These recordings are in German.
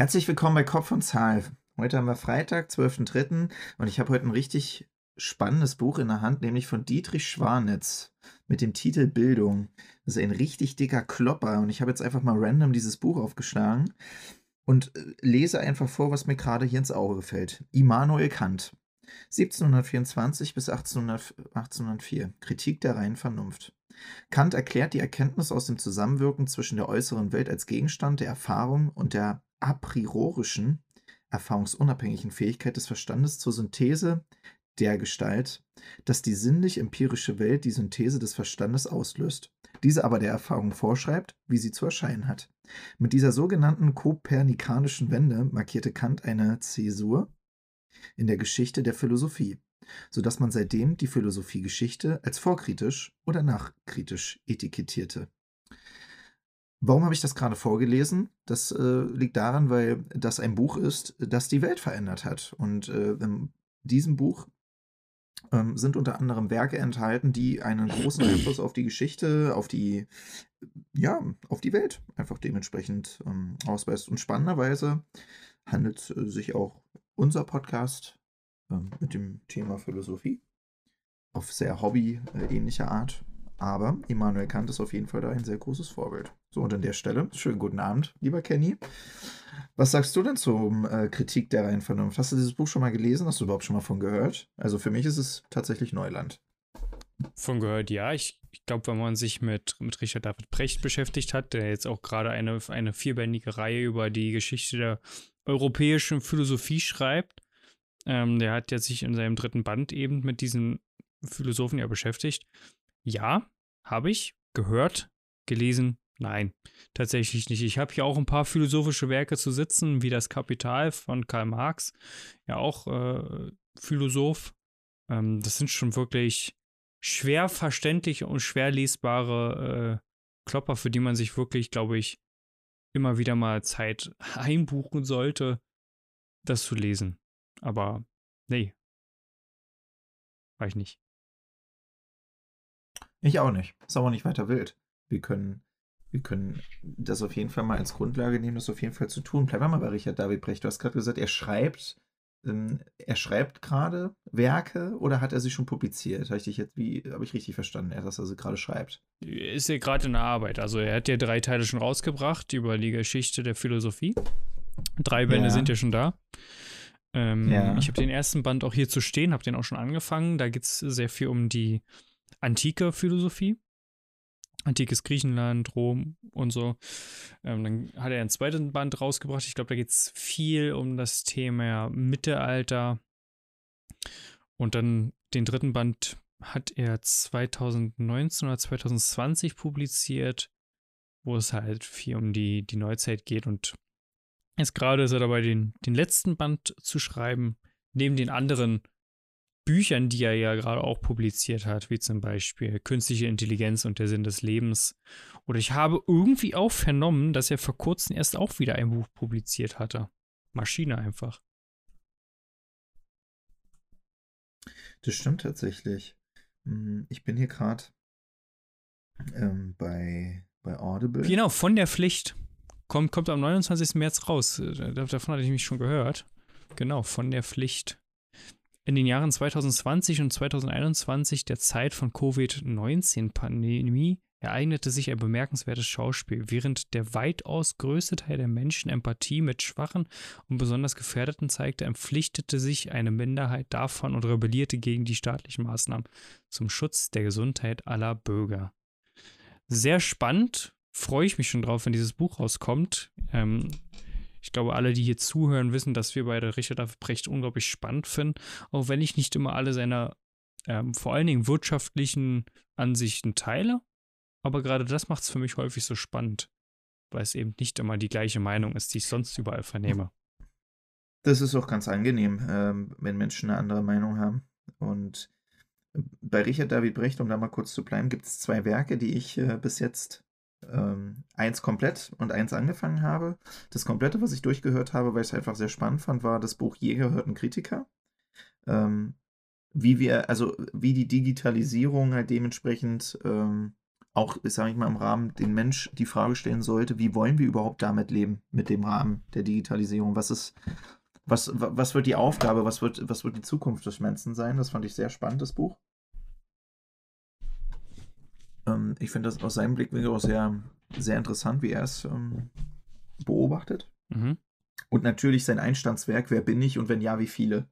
Herzlich willkommen bei Kopf und Zahl. Heute haben wir Freitag, 12.03. und ich habe heute ein richtig spannendes Buch in der Hand, nämlich von Dietrich Schwanitz mit dem Titel Bildung. Das ist ein richtig dicker Klopper und ich habe jetzt einfach mal random dieses Buch aufgeschlagen und äh, lese einfach vor, was mir gerade hier ins Auge fällt. Immanuel Kant. 1724 bis 1800, 1804. Kritik der reinen Vernunft. Kant erklärt die Erkenntnis aus dem Zusammenwirken zwischen der äußeren Welt als Gegenstand der Erfahrung und der a priorischen, erfahrungsunabhängigen Fähigkeit des Verstandes zur Synthese der Gestalt, dass die sinnlich-empirische Welt die Synthese des Verstandes auslöst, diese aber der Erfahrung vorschreibt, wie sie zu erscheinen hat. Mit dieser sogenannten kopernikanischen Wende markierte Kant eine Zäsur in der Geschichte der Philosophie, so dass man seitdem die Philosophiegeschichte als vorkritisch oder nachkritisch etikettierte. Warum habe ich das gerade vorgelesen? Das äh, liegt daran, weil das ein Buch ist, das die Welt verändert hat. Und äh, in diesem Buch ähm, sind unter anderem Werke enthalten, die einen großen Einfluss auf die Geschichte, auf die, ja, auf die Welt einfach dementsprechend ähm, ausweist. Und spannenderweise handelt sich auch unser Podcast ähm, mit dem Thema Philosophie auf sehr hobby-ähnliche Art aber Immanuel Kant ist auf jeden Fall da ein sehr großes Vorbild. So, und an der Stelle, schönen guten Abend, lieber Kenny. Was sagst du denn zur äh, Kritik der reinen Vernunft? Hast du dieses Buch schon mal gelesen? Hast du überhaupt schon mal von gehört? Also für mich ist es tatsächlich Neuland. Von gehört, ja. Ich, ich glaube, wenn man sich mit, mit Richard David Brecht beschäftigt hat, der jetzt auch gerade eine, eine vierbändige Reihe über die Geschichte der europäischen Philosophie schreibt, ähm, der hat ja sich in seinem dritten Band eben mit diesen Philosophen ja beschäftigt. Ja, habe ich gehört, gelesen. Nein, tatsächlich nicht. Ich habe hier auch ein paar philosophische Werke zu sitzen, wie das Kapital von Karl Marx, ja auch äh, Philosoph. Ähm, das sind schon wirklich schwer verständliche und schwer lesbare äh, Klopper, für die man sich wirklich, glaube ich, immer wieder mal Zeit einbuchen sollte, das zu lesen. Aber nee, war ich nicht. Ich auch nicht. Ist aber nicht weiter wild. Wir können, wir können das auf jeden Fall mal als Grundlage nehmen, das auf jeden Fall zu tun. Bleiben wir mal bei Richard David Brecht. Du hast gerade gesagt, er schreibt, ähm, er schreibt gerade Werke oder hat er sie schon publiziert? Habe ich dich jetzt, wie, habe ich richtig verstanden, er, dass er sie gerade schreibt? Ist er gerade in der Arbeit. Also er hat ja drei Teile schon rausgebracht über die Geschichte der Philosophie. Drei Bände ja. sind ja schon da. Ähm, ja. Ich habe den ersten Band auch hier zu stehen, habe den auch schon angefangen. Da geht es sehr viel um die antike Philosophie. Antikes Griechenland, Rom und so. Ähm, dann hat er einen zweiten Band rausgebracht. Ich glaube, da geht es viel um das Thema Mittelalter. Und dann den dritten Band hat er 2019 oder 2020 publiziert, wo es halt viel um die, die Neuzeit geht. Und jetzt gerade ist er dabei, den, den letzten Band zu schreiben, neben den anderen Büchern, die er ja gerade auch publiziert hat, wie zum Beispiel Künstliche Intelligenz und der Sinn des Lebens. Oder ich habe irgendwie auch vernommen, dass er vor kurzem erst auch wieder ein Buch publiziert hatte. Maschine einfach. Das stimmt tatsächlich. Hm, ich bin hier gerade ähm, bei, bei Audible. Genau, von der Pflicht. Kommt, kommt am 29. März raus. Äh, davon hatte ich mich schon gehört. Genau, von der Pflicht. In den Jahren 2020 und 2021, der Zeit von Covid-19-Pandemie, ereignete sich ein bemerkenswertes Schauspiel, während der weitaus größte Teil der Menschen Empathie mit Schwachen und besonders Gefährdeten zeigte, empflichtete sich eine Minderheit davon und rebellierte gegen die staatlichen Maßnahmen zum Schutz der Gesundheit aller Bürger. Sehr spannend, freue ich mich schon drauf, wenn dieses Buch rauskommt. Ähm, ich glaube, alle, die hier zuhören, wissen, dass wir beide Richard David Brecht unglaublich spannend finden, auch wenn ich nicht immer alle seiner ähm, vor allen Dingen wirtschaftlichen Ansichten teile. Aber gerade das macht es für mich häufig so spannend, weil es eben nicht immer die gleiche Meinung ist, die ich sonst überall vernehme. Das ist auch ganz angenehm, ähm, wenn Menschen eine andere Meinung haben. Und bei Richard David Brecht, um da mal kurz zu bleiben, gibt es zwei Werke, die ich äh, bis jetzt ähm, eins komplett und eins angefangen habe. Das komplette, was ich durchgehört habe, weil ich es einfach sehr spannend fand, war das Buch Jäger hörten Kritiker. Ähm, wie wir, also wie die Digitalisierung halt dementsprechend ähm, auch, sage ich mal, im Rahmen den Mensch die Frage stellen sollte, wie wollen wir überhaupt damit leben, mit dem Rahmen der Digitalisierung? Was ist, was, was wird die Aufgabe, was wird, was wird die Zukunft des Menschen sein? Das fand ich sehr spannend, das Buch. Ähm, ich finde das aus seinem Blickwinkel auch sehr, sehr interessant, wie er es ähm, beobachtet. Mhm. Und natürlich sein Einstandswerk, wer bin ich und wenn ja, wie viele.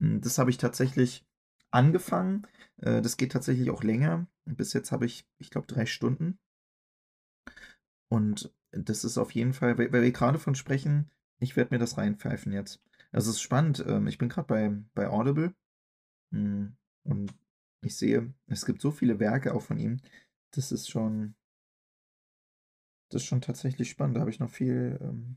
Hm, das habe ich tatsächlich angefangen. Äh, das geht tatsächlich auch länger. Bis jetzt habe ich, ich glaube, drei Stunden. Und das ist auf jeden Fall, weil, wir gerade von sprechen, ich werde mir das reinpfeifen jetzt. Also es ist spannend. Ähm, ich bin gerade bei, bei Audible. Hm, und ich sehe, es gibt so viele Werke auch von ihm. Das ist schon, das ist schon tatsächlich spannend. Da habe ich noch viel, ähm,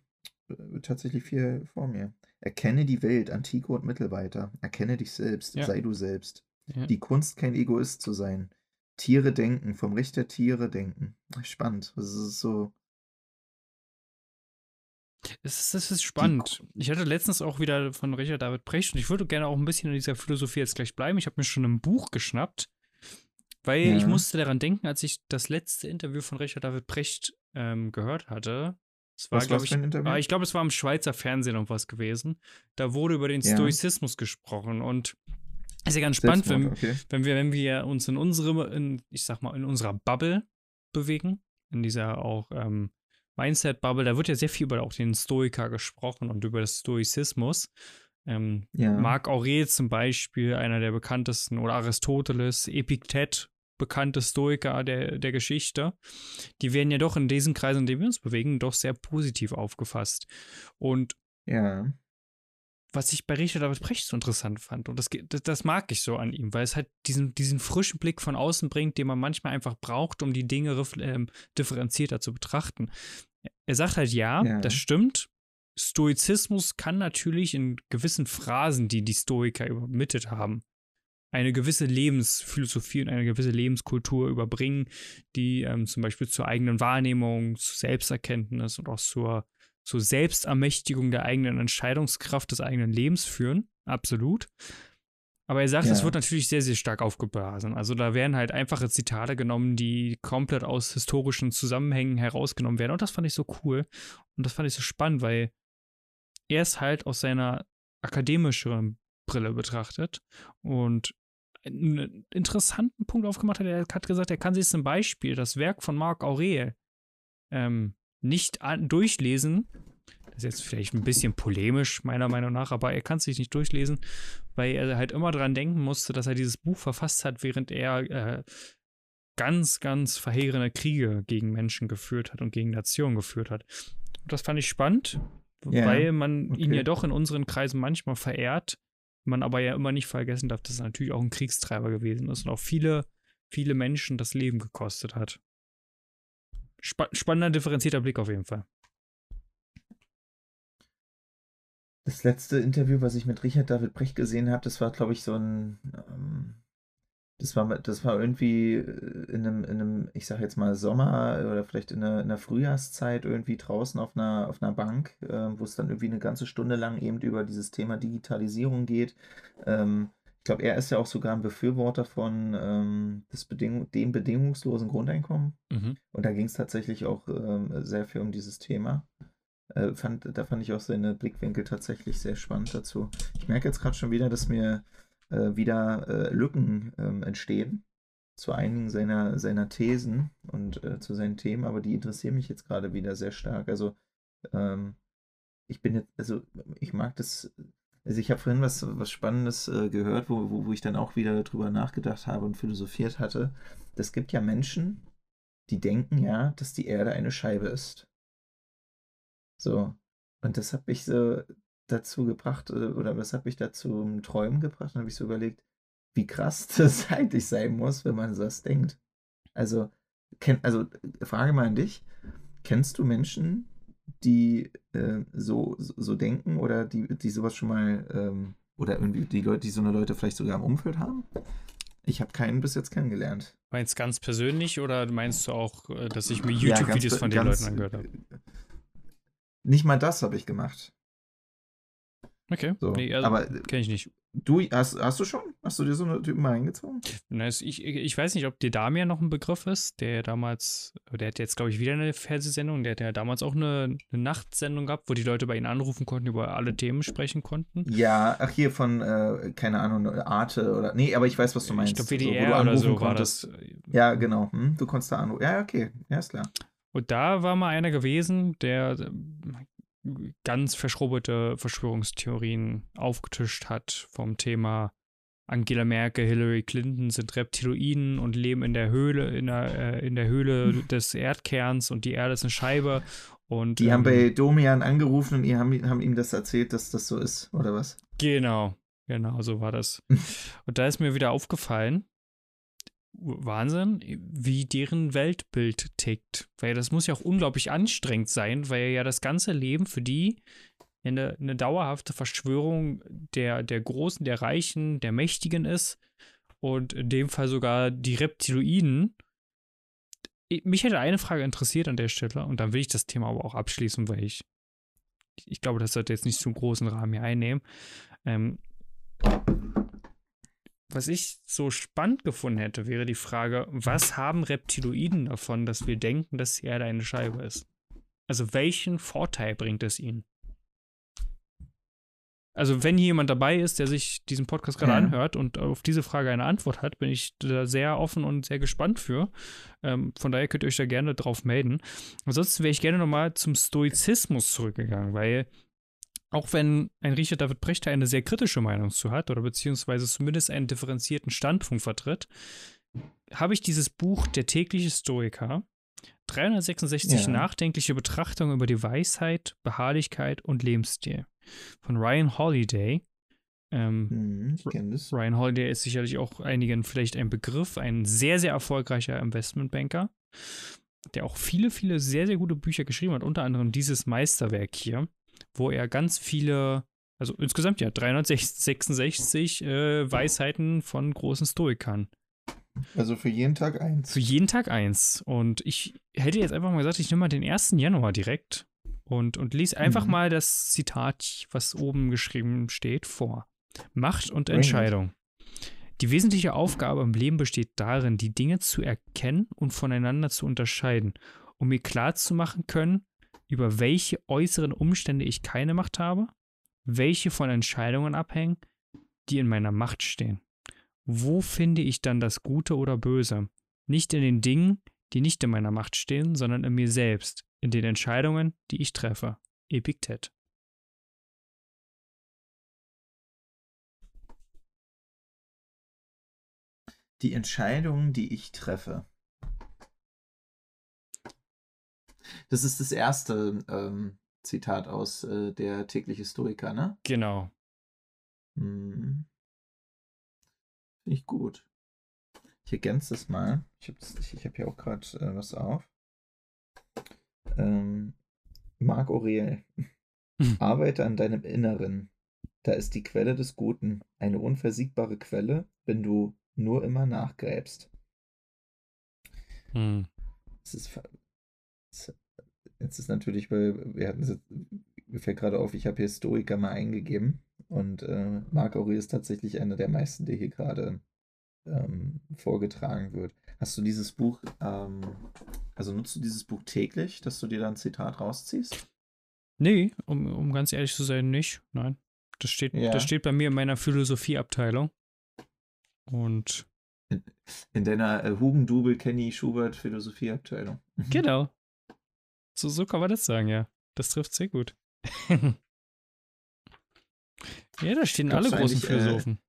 äh, tatsächlich viel vor mir. Erkenne die Welt, Antike und Mittelalter. Erkenne dich selbst, ja. sei du selbst. Ja. Die Kunst, kein Egoist zu sein. Tiere denken, vom Recht der Tiere denken. Spannend. Das ist so. Es ist, es ist spannend. Ich hatte letztens auch wieder von Richard David Precht und ich würde gerne auch ein bisschen in dieser Philosophie jetzt gleich bleiben. Ich habe mir schon ein Buch geschnappt, weil ja. ich musste daran denken, als ich das letzte Interview von Richard David Precht ähm, gehört hatte. Es war, glaube ich, ah, ich glaube, es war im Schweizer Fernsehen noch was gewesen. Da wurde über den ja. Stoizismus gesprochen und ist ja ganz spannend, wenn, okay. wenn, wir, wenn wir uns in unsere, in, ich sag mal, in unserer Bubble bewegen, in dieser auch ähm, Mindset-Bubble, da wird ja sehr viel über auch den Stoiker gesprochen und über das Stoizismus. Ähm, ja. Marc Aurel zum Beispiel, einer der bekanntesten, oder Aristoteles, Epiktet, bekannte Stoiker der, der Geschichte, die werden ja doch in diesen Kreisen, in denen wir uns bewegen, doch sehr positiv aufgefasst. Und ja was ich bei Richard David Precht so interessant fand. Und das, das, das, mag ich so an ihm, weil es halt diesen, diesen frischen Blick von außen bringt, den man manchmal einfach braucht, um die Dinge ähm, differenzierter zu betrachten. Er sagt halt, ja, ja, das stimmt. Stoizismus kann natürlich in gewissen Phrasen, die die Stoiker übermittelt haben, eine gewisse Lebensphilosophie und eine gewisse Lebenskultur überbringen, die ähm, zum Beispiel zur eigenen Wahrnehmung, zu Selbsterkenntnis und auch zur zur Selbstermächtigung der eigenen Entscheidungskraft des eigenen Lebens führen. Absolut. Aber er sagt, es wird natürlich sehr, sehr stark aufgeblasen. Also da werden halt einfache Zitate genommen, die komplett aus historischen Zusammenhängen herausgenommen werden. Und das fand ich so cool. Und das fand ich so spannend, weil er es halt aus seiner akademischen Brille betrachtet und einen interessanten Punkt aufgemacht hat. Er hat gesagt, er kann sich zum Beispiel das Werk von Marc Aurel ähm, nicht durchlesen. Das ist jetzt vielleicht ein bisschen polemisch, meiner Meinung nach, aber er kann es sich nicht durchlesen, weil er halt immer daran denken musste, dass er dieses Buch verfasst hat, während er äh, ganz, ganz verheerende Kriege gegen Menschen geführt hat und gegen Nationen geführt hat. Und das fand ich spannend, yeah, weil man okay. ihn ja doch in unseren Kreisen manchmal verehrt, man aber ja immer nicht vergessen darf, dass er natürlich auch ein Kriegstreiber gewesen ist und auch viele, viele Menschen das Leben gekostet hat. Sp spannender, differenzierter Blick auf jeden Fall. Das letzte Interview, was ich mit Richard David Brecht gesehen habe, das war, glaube ich, so ein. Ähm, das, war, das war irgendwie äh, in einem, in einem, ich sage jetzt mal Sommer oder vielleicht in einer, in einer Frühjahrszeit irgendwie draußen auf einer, auf einer Bank, äh, wo es dann irgendwie eine ganze Stunde lang eben über dieses Thema Digitalisierung geht. Ähm, ich glaube, er ist ja auch sogar ein Befürworter von ähm, das Bedingung, dem bedingungslosen Grundeinkommen. Mhm. Und da ging es tatsächlich auch ähm, sehr viel um dieses Thema. Äh, fand, da fand ich auch seine Blickwinkel tatsächlich sehr spannend dazu. Ich merke jetzt gerade schon wieder, dass mir äh, wieder äh, Lücken ähm, entstehen zu einigen seiner, seiner Thesen und äh, zu seinen Themen, aber die interessieren mich jetzt gerade wieder sehr stark. Also ähm, ich bin jetzt, also ich mag das also ich habe vorhin was, was Spannendes äh, gehört, wo, wo, wo ich dann auch wieder drüber nachgedacht habe und philosophiert hatte. Es gibt ja Menschen, die denken ja, dass die Erde eine Scheibe ist. So. Und das hat mich so dazu gebracht, äh, oder was hat mich dazu im Träumen gebracht? Dann habe ich so überlegt, wie krass das eigentlich sein muss, wenn man das denkt. Also, kenn, also Frage mal an dich. Kennst du Menschen, die äh, so, so, denken oder die, die sowas schon mal ähm, oder irgendwie die Leute, die so eine Leute vielleicht sogar im Umfeld haben? Ich habe keinen bis jetzt kennengelernt. Meinst du ganz persönlich oder meinst du auch, äh, dass ich mir YouTube-Videos ja, von den ganz, Leuten angehört habe? Nicht mal das habe ich gemacht. Okay, so, nee, also, kenne ich nicht. Du, hast, hast du schon? Hast du dir so eine Typen mal eingezogen? Na, ich, ich weiß nicht, ob dir Damir noch ein Begriff ist, der damals, der hat jetzt, glaube ich, wieder eine Fernsehsendung, der hat ja damals auch eine, eine, Nachtsendung gehabt, wo die Leute bei ihm anrufen konnten, über alle Themen sprechen konnten. Ja, ach hier von, äh, keine Ahnung, Arte oder, nee, aber ich weiß, was du meinst. Ich glaube, WDR so, oder so konntest. war das. Ja, genau, hm, du konntest da anrufen. Ja, okay, ja, ist klar. Und da war mal einer gewesen, der ganz verschrobete Verschwörungstheorien aufgetischt hat vom Thema Angela Merkel, Hillary Clinton sind Reptiloiden und leben in der Höhle, in der, äh, in der Höhle hm. des Erdkerns und die Erde ist eine Scheibe. Und, die ähm, haben bei Domian angerufen und die haben, haben ihm das erzählt, dass das so ist, oder was? Genau, genau, so war das. und da ist mir wieder aufgefallen, Wahnsinn, wie deren Weltbild tickt. Weil das muss ja auch unglaublich anstrengend sein, weil ja das ganze Leben für die eine, eine dauerhafte Verschwörung der, der Großen, der Reichen, der Mächtigen ist. Und in dem Fall sogar die Reptiloiden. Mich hätte eine Frage interessiert an der Stelle, und dann will ich das Thema aber auch abschließen, weil ich, ich glaube, das sollte jetzt nicht zu großen Rahmen hier einnehmen. Ähm, was ich so spannend gefunden hätte, wäre die Frage, was haben Reptiloiden davon, dass wir denken, dass die Erde eine Scheibe ist? Also welchen Vorteil bringt es ihnen? Also wenn hier jemand dabei ist, der sich diesen Podcast gerade ja. anhört und auf diese Frage eine Antwort hat, bin ich da sehr offen und sehr gespannt für. Ähm, von daher könnt ihr euch da gerne drauf melden. Ansonsten wäre ich gerne nochmal zum Stoizismus zurückgegangen, weil auch wenn ein Richard David Brecht eine sehr kritische Meinung zu hat oder beziehungsweise zumindest einen differenzierten Standpunkt vertritt, habe ich dieses Buch Der tägliche Stoiker 366 ja. nachdenkliche Betrachtungen über die Weisheit, Beharrlichkeit und Lebensstil von Ryan Holiday. Ähm, hm, Ryan Holiday ist sicherlich auch einigen vielleicht ein Begriff, ein sehr, sehr erfolgreicher Investmentbanker, der auch viele, viele sehr, sehr gute Bücher geschrieben hat, unter anderem dieses Meisterwerk hier wo er ganz viele, also insgesamt ja 366 äh, Weisheiten von großen Stoikern. Also für jeden Tag eins. Für jeden Tag eins. Und ich hätte jetzt einfach mal gesagt, ich nehme mal den 1. Januar direkt und, und lese einfach mhm. mal das Zitat, was oben geschrieben steht, vor. Macht und Entscheidung. Die wesentliche Aufgabe im Leben besteht darin, die Dinge zu erkennen und voneinander zu unterscheiden, um mir klarzumachen können, über welche äußeren Umstände ich keine Macht habe, welche von Entscheidungen abhängen, die in meiner Macht stehen. Wo finde ich dann das Gute oder Böse? Nicht in den Dingen, die nicht in meiner Macht stehen, sondern in mir selbst, in den Entscheidungen, die ich treffe. Epiktet. Die Entscheidungen, die ich treffe. Das ist das erste ähm, Zitat aus äh, der tägliche Historiker, ne? Genau. Hm. Finde ich gut. Ich ergänze das mal. Ich habe hab hier auch gerade äh, was auf. Ähm, Marc Aurel. Hm. Arbeite an deinem Inneren. Da ist die Quelle des Guten. Eine unversiegbare Quelle, wenn du nur immer nachgräbst. Hm. Das ist Jetzt ist natürlich, weil wir hatten es mir fällt gerade auf, ich habe hier Stoiker mal eingegeben und äh, Marc Aurel ist tatsächlich einer der meisten, der hier gerade ähm, vorgetragen wird. Hast du dieses Buch, ähm, also nutzt du dieses Buch täglich, dass du dir dann ein Zitat rausziehst? Nee, um, um ganz ehrlich zu sein, nicht. Nein. Das steht, ja. das steht bei mir in meiner Philosophieabteilung. Und. In, in deiner äh, Hugendubel Kenny Schubert Philosophieabteilung. Mhm. Genau. So, so kann man das sagen, ja. Das trifft sehr gut. ja, da stehen glaubst alle großen äh, Philosophen.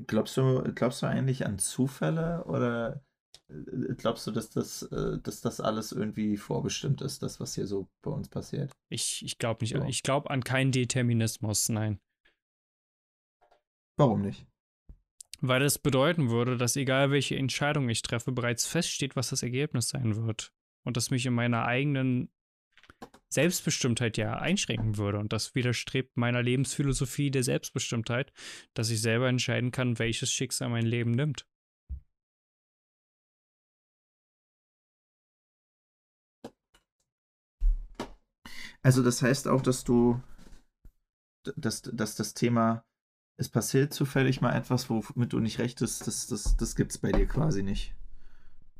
Äh, glaubst, du, glaubst du eigentlich an Zufälle oder äh, glaubst du, dass das, äh, dass das alles irgendwie vorbestimmt ist, das, was hier so bei uns passiert? Ich, ich glaube nicht. So. Ich glaube an keinen Determinismus, nein. Warum nicht? Weil das bedeuten würde, dass egal welche Entscheidung ich treffe, bereits feststeht, was das Ergebnis sein wird. Und das mich in meiner eigenen Selbstbestimmtheit ja einschränken würde. Und das widerstrebt meiner Lebensphilosophie der Selbstbestimmtheit, dass ich selber entscheiden kann, welches Schicksal mein Leben nimmt. Also das heißt auch, dass du, dass, dass das Thema es passiert zufällig mal etwas, womit du nicht recht bist, das, das, das gibt es bei dir quasi nicht.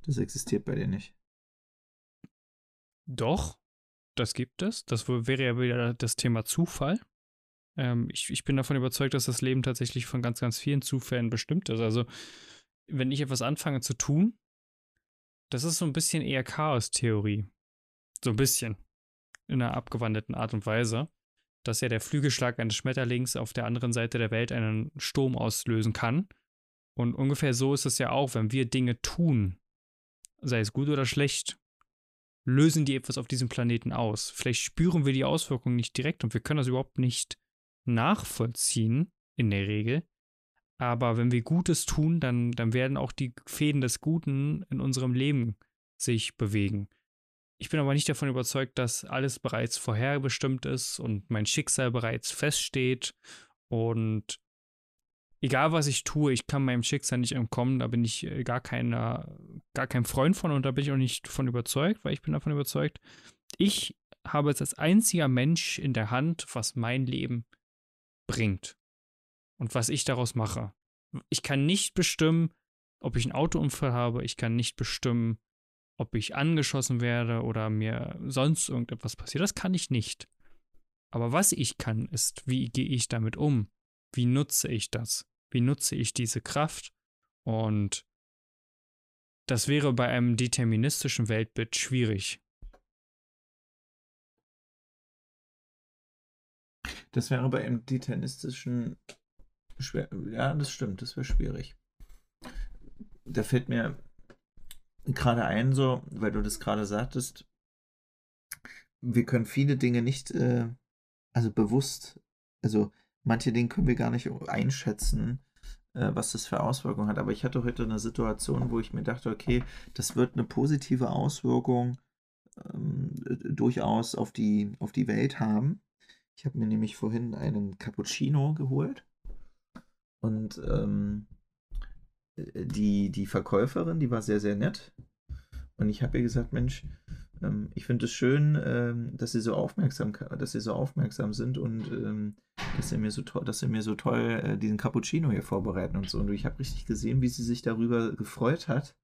Das existiert bei dir nicht. Doch, das gibt es. Das wäre ja wieder das Thema Zufall. Ähm, ich, ich bin davon überzeugt, dass das Leben tatsächlich von ganz, ganz vielen Zufällen bestimmt ist. Also, wenn ich etwas anfange zu tun, das ist so ein bisschen eher Chaos-Theorie. So ein bisschen. In einer abgewandelten Art und Weise. Dass ja der Flügelschlag eines Schmetterlings auf der anderen Seite der Welt einen Sturm auslösen kann. Und ungefähr so ist es ja auch, wenn wir Dinge tun, sei es gut oder schlecht, lösen die etwas auf diesem Planeten aus. Vielleicht spüren wir die Auswirkungen nicht direkt und wir können das überhaupt nicht nachvollziehen, in der Regel. Aber wenn wir Gutes tun, dann, dann werden auch die Fäden des Guten in unserem Leben sich bewegen. Ich bin aber nicht davon überzeugt, dass alles bereits vorherbestimmt ist und mein Schicksal bereits feststeht. Und egal was ich tue, ich kann meinem Schicksal nicht entkommen. Da bin ich äh, gar, keiner, gar kein Freund von und da bin ich auch nicht davon überzeugt, weil ich bin davon überzeugt, ich habe es als einziger Mensch in der Hand, was mein Leben bringt und was ich daraus mache. Ich kann nicht bestimmen, ob ich einen Autounfall habe, ich kann nicht bestimmen, ob ich angeschossen werde oder mir sonst irgendetwas passiert. Das kann ich nicht. Aber was ich kann, ist, wie gehe ich damit um? Wie nutze ich das? Wie nutze ich diese Kraft? Und das wäre bei einem deterministischen Weltbild schwierig. Das wäre bei einem deterministischen schwer. Ja, das stimmt, das wäre schwierig. Da fällt mir gerade ein, so, weil du das gerade sagtest, wir können viele Dinge nicht, äh, also bewusst, also manche Dinge können wir gar nicht einschätzen, was das für Auswirkungen hat. Aber ich hatte heute eine Situation, wo ich mir dachte, okay, das wird eine positive Auswirkung ähm, durchaus auf die, auf die Welt haben. Ich habe mir nämlich vorhin einen Cappuccino geholt und ähm, die, die Verkäuferin, die war sehr, sehr nett. Und ich habe ihr gesagt, Mensch, ähm, ich finde es schön, ähm, dass sie so aufmerksam, dass sie so aufmerksam sind und ähm, dass sie mir so toll, dass sie mir so toll äh, diesen Cappuccino hier vorbereiten und so. Und ich habe richtig gesehen, wie sie sich darüber gefreut hat.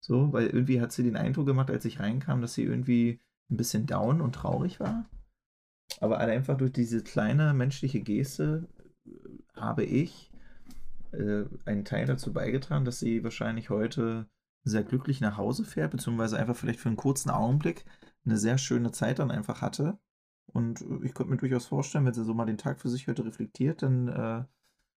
So, weil irgendwie hat sie den Eindruck gemacht, als ich reinkam, dass sie irgendwie ein bisschen down und traurig war. Aber einfach durch diese kleine menschliche Geste äh, habe ich äh, einen Teil dazu beigetragen, dass sie wahrscheinlich heute sehr glücklich nach Hause fährt, beziehungsweise einfach vielleicht für einen kurzen Augenblick eine sehr schöne Zeit dann einfach hatte. Und ich könnte mir durchaus vorstellen, wenn sie so mal den Tag für sich heute reflektiert, dann äh,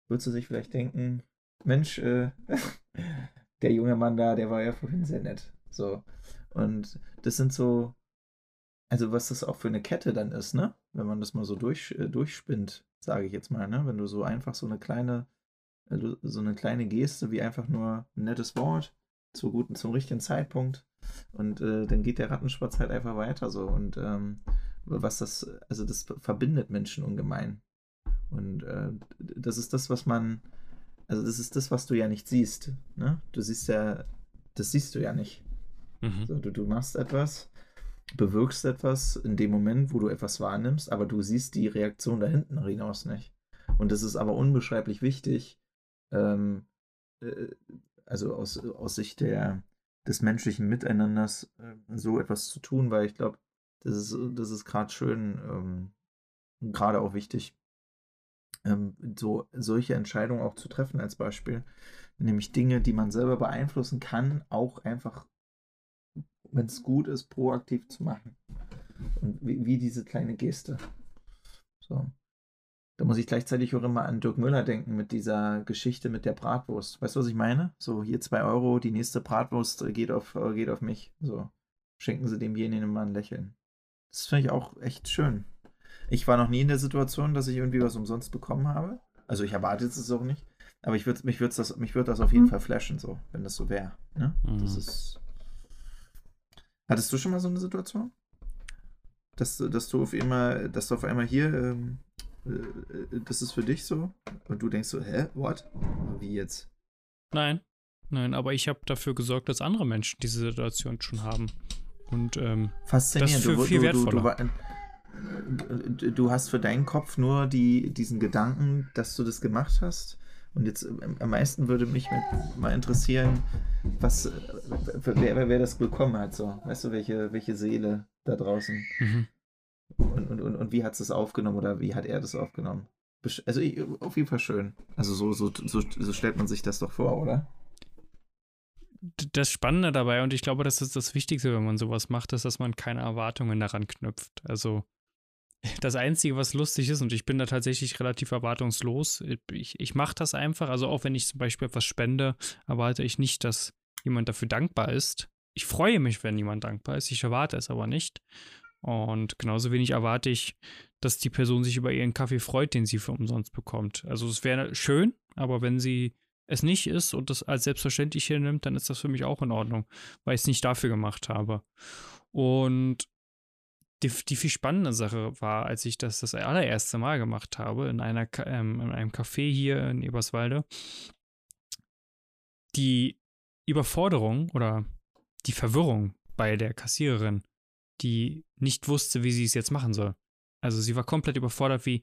wird sie sich vielleicht denken, Mensch, äh, der junge Mann da, der war ja vorhin sehr nett. So. Und das sind so also was das auch für eine Kette dann ist, ne? Wenn man das mal so durch, äh, durchspinnt, sage ich jetzt mal, ne? Wenn du so einfach so eine kleine, also so eine kleine Geste wie einfach nur ein nettes Wort zu guten, zum richtigen Zeitpunkt und äh, dann geht der Rattenschwarz halt einfach weiter so und ähm, was das, also das verbindet Menschen ungemein und äh, das ist das, was man, also das ist das, was du ja nicht siehst, ne? Du siehst ja, das siehst du ja nicht. Mhm. So, du, du machst etwas bewirkst etwas in dem Moment, wo du etwas wahrnimmst, aber du siehst die Reaktion da hinten hinaus nicht. Und das ist aber unbeschreiblich wichtig, ähm, äh, also aus, aus Sicht der, des menschlichen Miteinanders äh, so etwas zu tun, weil ich glaube, das ist, das ist gerade schön, ähm, gerade auch wichtig, ähm, so solche Entscheidungen auch zu treffen als Beispiel, nämlich Dinge, die man selber beeinflussen kann, auch einfach wenn es gut ist, proaktiv zu machen. Und wie, wie, diese kleine Geste. So. Da muss ich gleichzeitig auch immer an Dirk Müller denken mit dieser Geschichte mit der Bratwurst. Weißt du, was ich meine? So, hier zwei Euro, die nächste Bratwurst geht auf, geht auf mich. So, schenken Sie demjenigen mal ein Lächeln. Das finde ich auch echt schön. Ich war noch nie in der Situation, dass ich irgendwie was umsonst bekommen habe. Also ich erwarte es auch nicht. Aber ich würd, mich würde das, würd das auf jeden mhm. Fall flashen, so, wenn das so wäre. Ne? Mhm. Das ist Hattest du schon mal so eine Situation? Dass, dass du auf einmal, dass du auf einmal hier, ähm, äh, das ist für dich so und du denkst so, hä, what? Wie jetzt? Nein, nein, aber ich habe dafür gesorgt, dass andere Menschen diese Situation schon haben. Und ähm, Faszinierend. das ist für du, viel du, wertvoller. Du, du hast für deinen Kopf nur die, diesen Gedanken, dass du das gemacht hast. Und jetzt ähm, am meisten würde mich mal interessieren, was, wer, wer das bekommen hat. So. Weißt du, welche, welche Seele da draußen? Mhm. Und, und, und, und wie hat es das aufgenommen oder wie hat er das aufgenommen? Also auf jeden Fall schön. Also so, so, so, so stellt man sich das doch vor, oder? das Spannende dabei, und ich glaube, das ist das Wichtigste, wenn man sowas macht, ist, dass man keine Erwartungen daran knüpft. Also das Einzige, was lustig ist, und ich bin da tatsächlich relativ erwartungslos, ich, ich mache das einfach. Also auch wenn ich zum Beispiel etwas spende, erwarte ich nicht, dass jemand dafür dankbar ist. Ich freue mich, wenn jemand dankbar ist, ich erwarte es aber nicht. Und genauso wenig erwarte ich, dass die Person sich über ihren Kaffee freut, den sie für umsonst bekommt. Also es wäre schön, aber wenn sie es nicht ist und das als selbstverständlich hier nimmt, dann ist das für mich auch in Ordnung, weil ich es nicht dafür gemacht habe. Und die, die viel spannende Sache war, als ich das das allererste Mal gemacht habe, in, einer, ähm, in einem Café hier in Eberswalde, die Überforderung oder die Verwirrung bei der Kassiererin, die nicht wusste, wie sie es jetzt machen soll. Also sie war komplett überfordert, wie,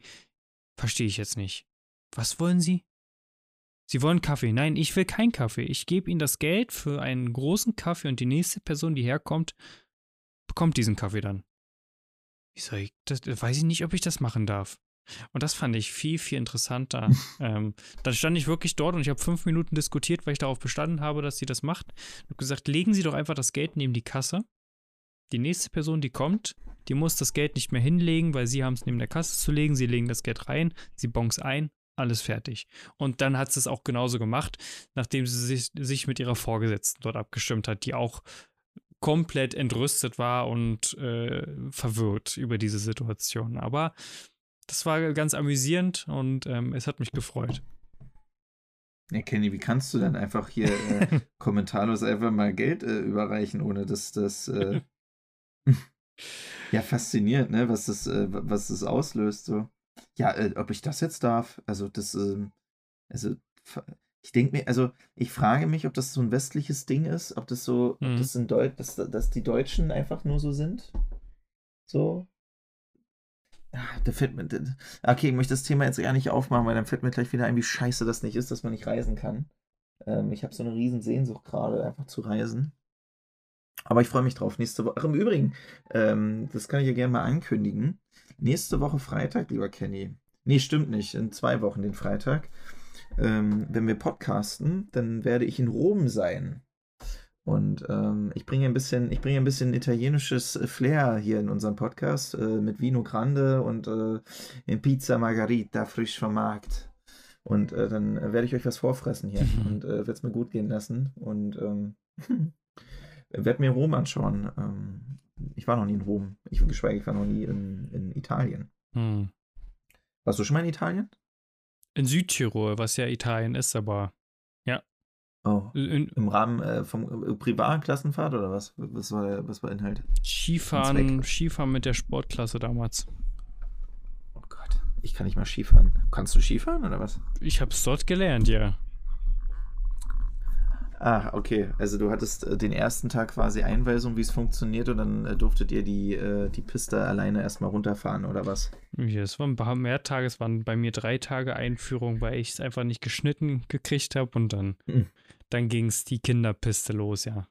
verstehe ich jetzt nicht. Was wollen Sie? Sie wollen Kaffee. Nein, ich will keinen Kaffee. Ich gebe Ihnen das Geld für einen großen Kaffee und die nächste Person, die herkommt, bekommt diesen Kaffee dann. Ich sage, das weiß ich nicht, ob ich das machen darf. Und das fand ich viel, viel interessanter. ähm, dann stand ich wirklich dort und ich habe fünf Minuten diskutiert, weil ich darauf bestanden habe, dass sie das macht. Ich habe gesagt, legen Sie doch einfach das Geld neben die Kasse. Die nächste Person, die kommt, die muss das Geld nicht mehr hinlegen, weil sie haben es neben der Kasse zu legen. Sie legen das Geld rein, sie bonks ein alles fertig. Und dann hat sie es auch genauso gemacht, nachdem sie sich, sich mit ihrer Vorgesetzten dort abgestimmt hat, die auch komplett entrüstet war und äh, verwirrt über diese Situation. Aber das war ganz amüsierend und ähm, es hat mich gefreut. Ja, Kenny, wie kannst du dann einfach hier äh, kommentarlos einfach mal Geld äh, überreichen, ohne dass das äh, ja faszinierend, ne, was das, äh, was das auslöst so. Ja, äh, ob ich das jetzt darf? Also, das, ähm, also, ich denke mir, also, ich frage mich, ob das so ein westliches Ding ist, ob das so, mhm. ob das in Deut dass, dass die Deutschen einfach nur so sind. So. Ach, da fällt mir, okay, ich möchte das Thema jetzt gar nicht aufmachen, weil dann fällt mir gleich wieder ein, wie scheiße das nicht ist, dass man nicht reisen kann. Ähm, ich habe so eine riesen Sehnsucht gerade, einfach zu reisen. Aber ich freue mich drauf. Nächste Woche. Ach, im Übrigen, ähm, das kann ich ja gerne mal ankündigen. Nächste Woche Freitag, lieber Kenny. Nee, stimmt nicht. In zwei Wochen den Freitag. Ähm, wenn wir podcasten, dann werde ich in Rom sein. Und ähm, ich bringe ein bisschen, ich bringe ein bisschen italienisches Flair hier in unserem Podcast äh, mit Vino Grande und äh, Pizza Margarita frisch vom Markt. Und äh, dann werde ich euch was vorfressen hier und äh, werde es mir gut gehen lassen. Und ähm, werde mir Rom anschauen. Ähm, ich war noch nie in Rom. Ich geschweige, ich war noch nie in, in Italien. Hm. Warst du schon mal in Italien? In Südtirol, was ja Italien ist, aber ja. Oh. In, Im Rahmen äh, vom äh, Privatklassenfahrt oder was? Was war der, was war Inhalt? Skifahren, Skifahren mit der Sportklasse damals. Oh Gott, ich kann nicht mal Skifahren. Kannst du Skifahren oder was? Ich hab's dort gelernt, ja. Ah, okay. Also du hattest äh, den ersten Tag quasi Einweisung, wie es funktioniert und dann äh, durftet ihr die, äh, die Piste alleine erstmal runterfahren oder was? Ja, es waren ein paar mehr Tage, es waren bei mir drei Tage Einführung, weil ich es einfach nicht geschnitten gekriegt habe und dann, hm. dann ging es die Kinderpiste los, ja.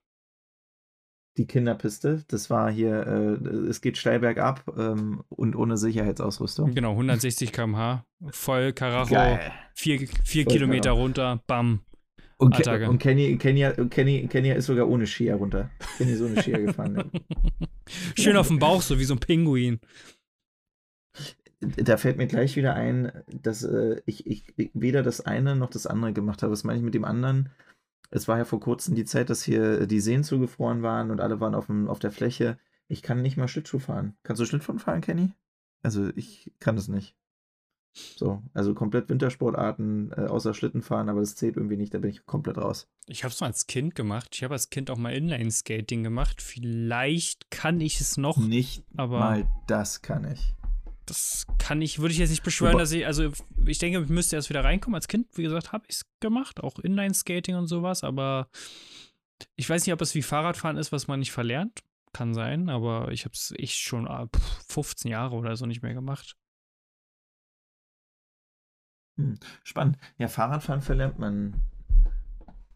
Die Kinderpiste, das war hier, äh, es geht steil bergab ähm, und ohne Sicherheitsausrüstung. Genau, 160 km/h, voll Karacho, vier, vier Kilometer runter, bam. Und, Ke und Kenny, Kenya, Kenny, Kenya ist sogar ohne Skier runter. Kenny ist ohne Skier gefahren. Schön auf dem Bauch, so wie so ein Pinguin. Da fällt mir gleich wieder ein, dass äh, ich, ich, weder das eine noch das andere gemacht habe. Was meine ich mit dem anderen? Es war ja vor kurzem die Zeit, dass hier die Seen zugefroren waren und alle waren auf, dem, auf der Fläche. Ich kann nicht mal Schlittschuh fahren. Kannst du Schlittschuh fahren, Kenny? Also ich kann das nicht. So, also komplett Wintersportarten, äh, außer Schlittenfahren, aber das zählt irgendwie nicht, da bin ich komplett raus. Ich habe es mal als Kind gemacht. Ich habe als Kind auch mal Inline-Skating gemacht. Vielleicht kann ich es noch. Nicht aber mal das kann ich. Das kann ich, würde ich jetzt nicht beschwören, dass ich, also ich denke, ich müsste erst wieder reinkommen. Als Kind, wie gesagt, habe ich es gemacht, auch Inline-Skating und sowas, aber ich weiß nicht, ob es wie Fahrradfahren ist, was man nicht verlernt. kann sein, aber ich habe es echt schon 15 ah, Jahre oder so nicht mehr gemacht. Hm, spannend. Ja, Fahrradfahren verlernt man.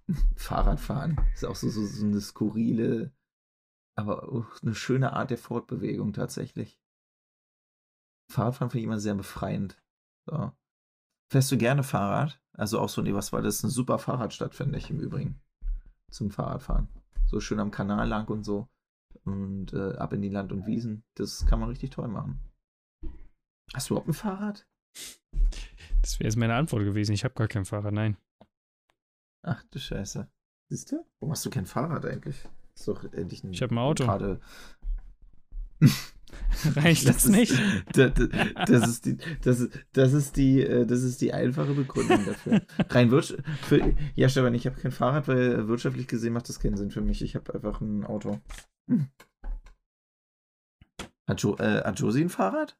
Fahrradfahren ist auch so, so, so eine skurrile, aber auch eine schöne Art der Fortbewegung tatsächlich. Fahrradfahren finde ich immer sehr befreiend. So. Fährst du gerne Fahrrad? Also auch so in Eberswalde ist eine super Fahrradstadt, finde ich im Übrigen. Zum Fahrradfahren. So schön am Kanal lang und so. Und äh, ab in die Land und Wiesen. Das kann man richtig toll machen. Hast du überhaupt ein Fahrrad? Das wäre jetzt meine Antwort gewesen. Ich habe gar kein Fahrrad, nein. Ach du Scheiße. Siehst du? Warum hast du kein Fahrrad eigentlich? Ist doch endlich ein, ich habe ein Auto. Gerade. Reicht das, das ist, nicht? Das, das, ist die, das, ist, das, ist die, äh, das ist die einfache Begründung dafür. Rein wirtschaftlich. Ja, Stefan, ich habe kein Fahrrad, weil wirtschaftlich gesehen macht das keinen Sinn für mich. Ich habe einfach ein Auto. Hm. Hat, jo, äh, hat Josie ein Fahrrad?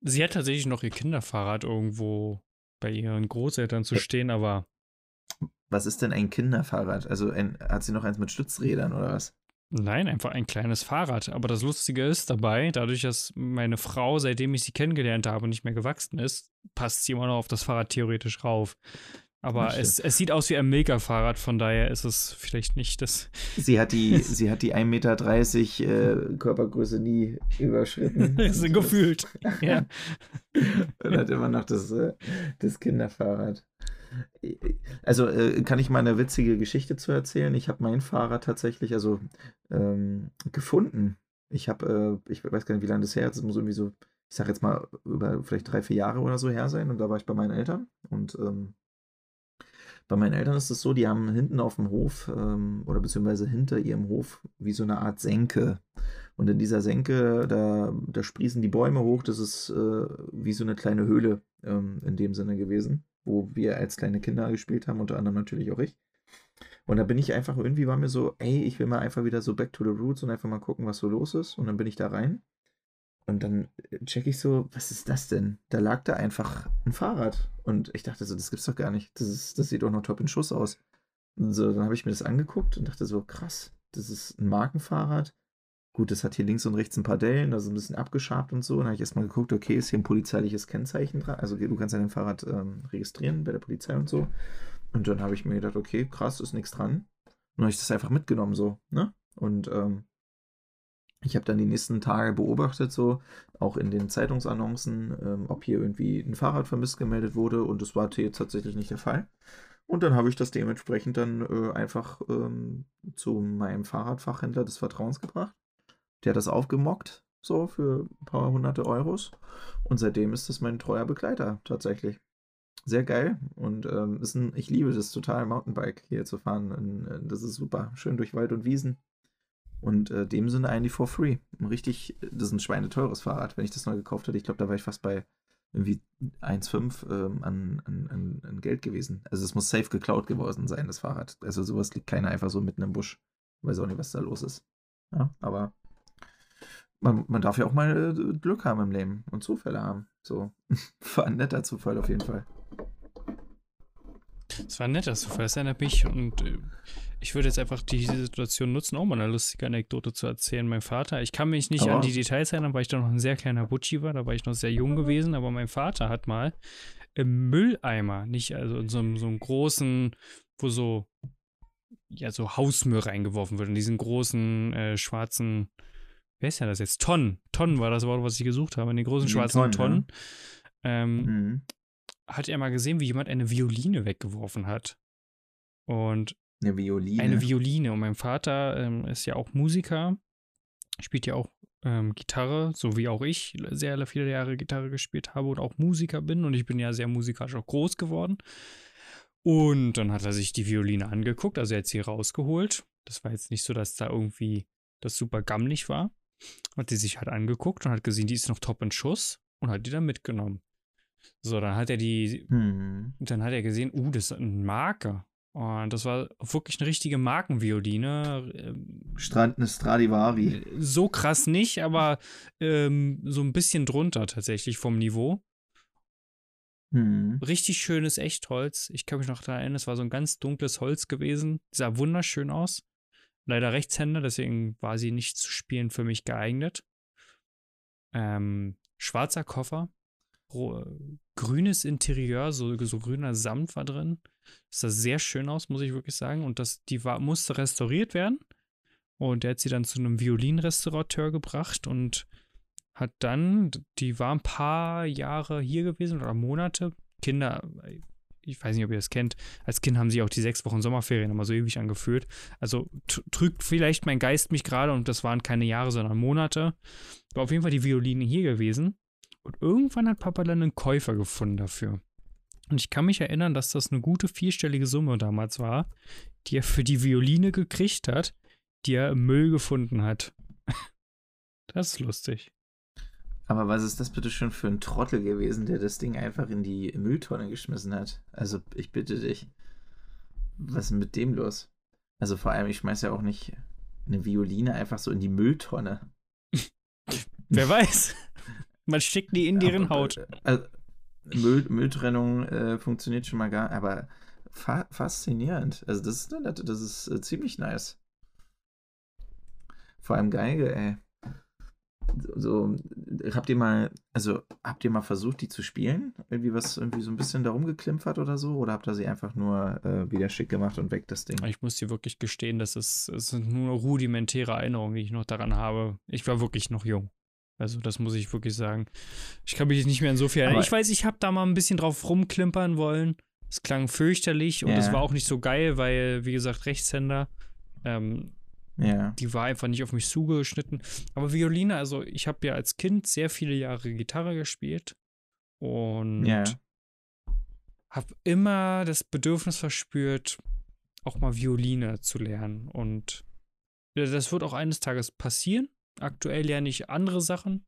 Sie hat tatsächlich noch ihr Kinderfahrrad irgendwo bei ihren Großeltern zu stehen, aber. Was ist denn ein Kinderfahrrad? Also ein, hat sie noch eins mit Stützrädern oder was? Nein, einfach ein kleines Fahrrad. Aber das Lustige ist dabei, dadurch, dass meine Frau, seitdem ich sie kennengelernt habe, nicht mehr gewachsen ist, passt sie immer noch auf das Fahrrad theoretisch rauf. Aber es, es, sieht aus wie ein Mega-Fahrrad, von daher ist es vielleicht nicht das. Sie hat die, sie hat die 1,30 Meter äh, Körpergröße nie überschritten. so gefühlt. ja. Und hat immer noch das, äh, das Kinderfahrrad. Also äh, kann ich mal eine witzige Geschichte zu erzählen. Ich habe mein Fahrrad tatsächlich also ähm, gefunden. Ich habe, äh, ich weiß gar nicht, wie lange das her ist. Es muss irgendwie so, ich sage jetzt mal, über vielleicht drei, vier Jahre oder so her sein. Und da war ich bei meinen Eltern und ähm, bei meinen Eltern ist es so, die haben hinten auf dem Hof ähm, oder beziehungsweise hinter ihrem Hof wie so eine Art Senke. Und in dieser Senke, da, da sprießen die Bäume hoch. Das ist äh, wie so eine kleine Höhle ähm, in dem Sinne gewesen, wo wir als kleine Kinder gespielt haben, unter anderem natürlich auch ich. Und da bin ich einfach, irgendwie war mir so, ey, ich will mal einfach wieder so back to the roots und einfach mal gucken, was so los ist. Und dann bin ich da rein. Und dann äh, check ich so, was ist das denn? Da lag da einfach ein Fahrrad. Und ich dachte so, das gibt's doch gar nicht. Das, ist, das sieht doch noch top in Schuss aus. Und so, dann habe ich mir das angeguckt und dachte so, krass, das ist ein Markenfahrrad. Gut, das hat hier links und rechts ein paar Dellen, also ein bisschen abgeschabt und so. Und dann habe ich erstmal geguckt, okay, ist hier ein polizeiliches Kennzeichen dran? Also du kannst dein Fahrrad ähm, registrieren bei der Polizei und so. Und dann habe ich mir gedacht, okay, krass, ist nichts dran. Und dann habe ich das einfach mitgenommen, so, ne? Und ähm, ich habe dann die nächsten Tage beobachtet, so auch in den Zeitungsannoncen, ähm, ob hier irgendwie ein Fahrrad vermisst gemeldet wurde und das war jetzt tatsächlich nicht der Fall. Und dann habe ich das dementsprechend dann äh, einfach ähm, zu meinem Fahrradfachhändler des Vertrauens gebracht. Der hat das aufgemockt, so für ein paar hunderte Euros. Und seitdem ist das mein treuer Begleiter tatsächlich. Sehr geil. Und ähm, ist ein, ich liebe das total, Mountainbike hier zu fahren. Und, äh, das ist super. Schön durch Wald und Wiesen. Und äh, dem Sinne eigentlich for free. Richtig, das ist ein schweineteures Fahrrad. Wenn ich das neu gekauft hätte, ich glaube, da war ich fast bei irgendwie 1,5 ähm, an, an, an, Geld gewesen. Also es muss safe geklaut geworden sein, das Fahrrad. Also sowas liegt keiner einfach so mitten im Busch. Weiß auch nicht, was da los ist. Ja, aber man, man darf ja auch mal äh, Glück haben im Leben und Zufälle haben. So, war ein netter Zufall auf jeden Fall. Es war ein netter Zufall, das erinnert mich und äh, ich würde jetzt einfach diese Situation nutzen, um mal eine lustige Anekdote zu erzählen. Mein Vater, ich kann mich nicht aber an die Details erinnern, weil ich da noch ein sehr kleiner Butschi war, da war ich noch sehr jung gewesen, aber mein Vater hat mal im Mülleimer, nicht also in so, einem, so einem großen, wo so, ja, so Hausmüll reingeworfen wird, in diesen großen äh, schwarzen, wer ist ja das jetzt? Tonnen. Tonnen war das Wort, was ich gesucht habe, in den großen in schwarzen Tonnen. Tonnen. Ja. Ähm, mhm. Hat er mal gesehen, wie jemand eine Violine weggeworfen hat. Und eine Violine. Eine Violine. Und mein Vater ähm, ist ja auch Musiker, spielt ja auch ähm, Gitarre, so wie auch ich sehr viele Jahre Gitarre gespielt habe und auch Musiker bin. Und ich bin ja sehr musikalisch auch groß geworden. Und dann hat er sich die Violine angeguckt, also er hat sie rausgeholt. Das war jetzt nicht so, dass da irgendwie das super gammelig war. Hat die sich halt angeguckt und hat gesehen, die ist noch top in Schuss und hat die dann mitgenommen. So, dann hat er die, hm. dann hat er gesehen, uh, das ist ein Marker. Und das war wirklich eine richtige Markenvioline. Ähm, Strand eine Stradivari. So krass nicht, aber ähm, so ein bisschen drunter tatsächlich vom Niveau. Hm. Richtig schönes Echtholz. Ich kann mich noch daran erinnern, es war so ein ganz dunkles Holz gewesen. Sah wunderschön aus. leider Rechtshänder, deswegen war sie nicht zu spielen für mich geeignet. Ähm, schwarzer Koffer, grünes Interieur, so, so grüner Samt war drin. Das sah sehr schön aus, muss ich wirklich sagen. Und das, die war, musste restauriert werden. Und der hat sie dann zu einem Violinrestaurateur gebracht und hat dann, die war ein paar Jahre hier gewesen oder Monate. Kinder, ich weiß nicht, ob ihr das kennt, als Kind haben sie auch die sechs Wochen Sommerferien immer so ewig angeführt. Also trügt vielleicht mein Geist mich gerade und das waren keine Jahre, sondern Monate. War auf jeden Fall die Violine hier gewesen. Und irgendwann hat Papa dann einen Käufer gefunden dafür. Und ich kann mich erinnern, dass das eine gute vierstellige Summe damals war, die er für die Violine gekriegt hat, die er im Müll gefunden hat. das ist lustig. Aber was ist das bitte schon für ein Trottel gewesen, der das Ding einfach in die Mülltonne geschmissen hat? Also, ich bitte dich. Was ist mit dem los? Also, vor allem, ich schmeiß ja auch nicht eine Violine einfach so in die Mülltonne. Wer weiß. Man steckt die in deren Haut. Also, Müll, Mülltrennung äh, funktioniert schon mal gar aber fa faszinierend. Also, das ist, das ist äh, ziemlich nice. Vor allem Geige, ey so, habt ihr mal, also habt ihr mal versucht, die zu spielen? Irgendwie was, irgendwie so ein bisschen darum geklimpert oder so? Oder habt ihr sie einfach nur äh, wieder schick gemacht und weg das Ding? Ich muss dir wirklich gestehen, das ist, es sind nur rudimentäre Erinnerungen, die ich noch daran habe. Ich war wirklich noch jung. Also, das muss ich wirklich sagen. Ich kann mich nicht mehr so viel erinnern. ich weiß, ich habe da mal ein bisschen drauf rumklimpern wollen. Es klang fürchterlich und es war auch nicht so geil, weil, wie gesagt, Rechtshänder. Ähm, ja. Die war einfach nicht auf mich zugeschnitten. Aber Violine, also ich habe ja als Kind sehr viele Jahre Gitarre gespielt und ja. habe immer das Bedürfnis verspürt, auch mal Violine zu lernen. Und das wird auch eines Tages passieren. Aktuell lerne ich andere Sachen.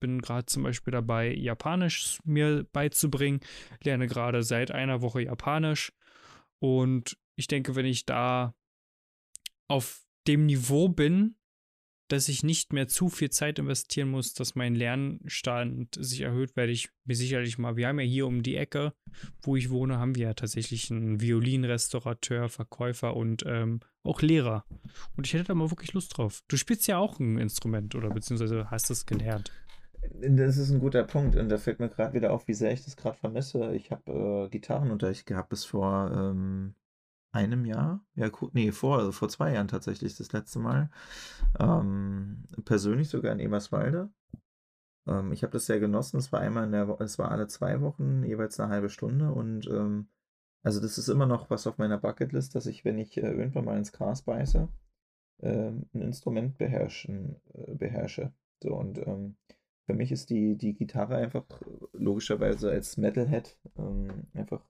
Bin gerade zum Beispiel dabei, Japanisch mir beizubringen. Lerne gerade seit einer Woche Japanisch. Und ich denke, wenn ich da auf dem Niveau bin, dass ich nicht mehr zu viel Zeit investieren muss, dass mein Lernstand sich erhöht, werde ich mir sicherlich mal, wir haben ja hier um die Ecke, wo ich wohne, haben wir ja tatsächlich einen Violinrestaurateur, Verkäufer und ähm, auch Lehrer. Und ich hätte da mal wirklich Lust drauf. Du spielst ja auch ein Instrument oder beziehungsweise hast es gelernt. Das ist ein guter Punkt und da fällt mir gerade wieder auf, wie sehr ich das gerade vermisse. Ich habe äh, Gitarrenunterricht gehabt bis vor ähm, einem Jahr, ja, nee, vor, also vor zwei Jahren tatsächlich das letzte Mal. Ähm, persönlich sogar in Eberswalde. Ähm, ich habe das sehr genossen. Es war einmal in der es war alle zwei Wochen, jeweils eine halbe Stunde. Und ähm, also das ist immer noch was auf meiner Bucketlist, dass ich, wenn ich äh, irgendwann mal ins Gras beiße, äh, ein Instrument beherrschen, äh, beherrsche. So und ähm, für mich ist die, die Gitarre einfach logischerweise als Metalhead ähm, einfach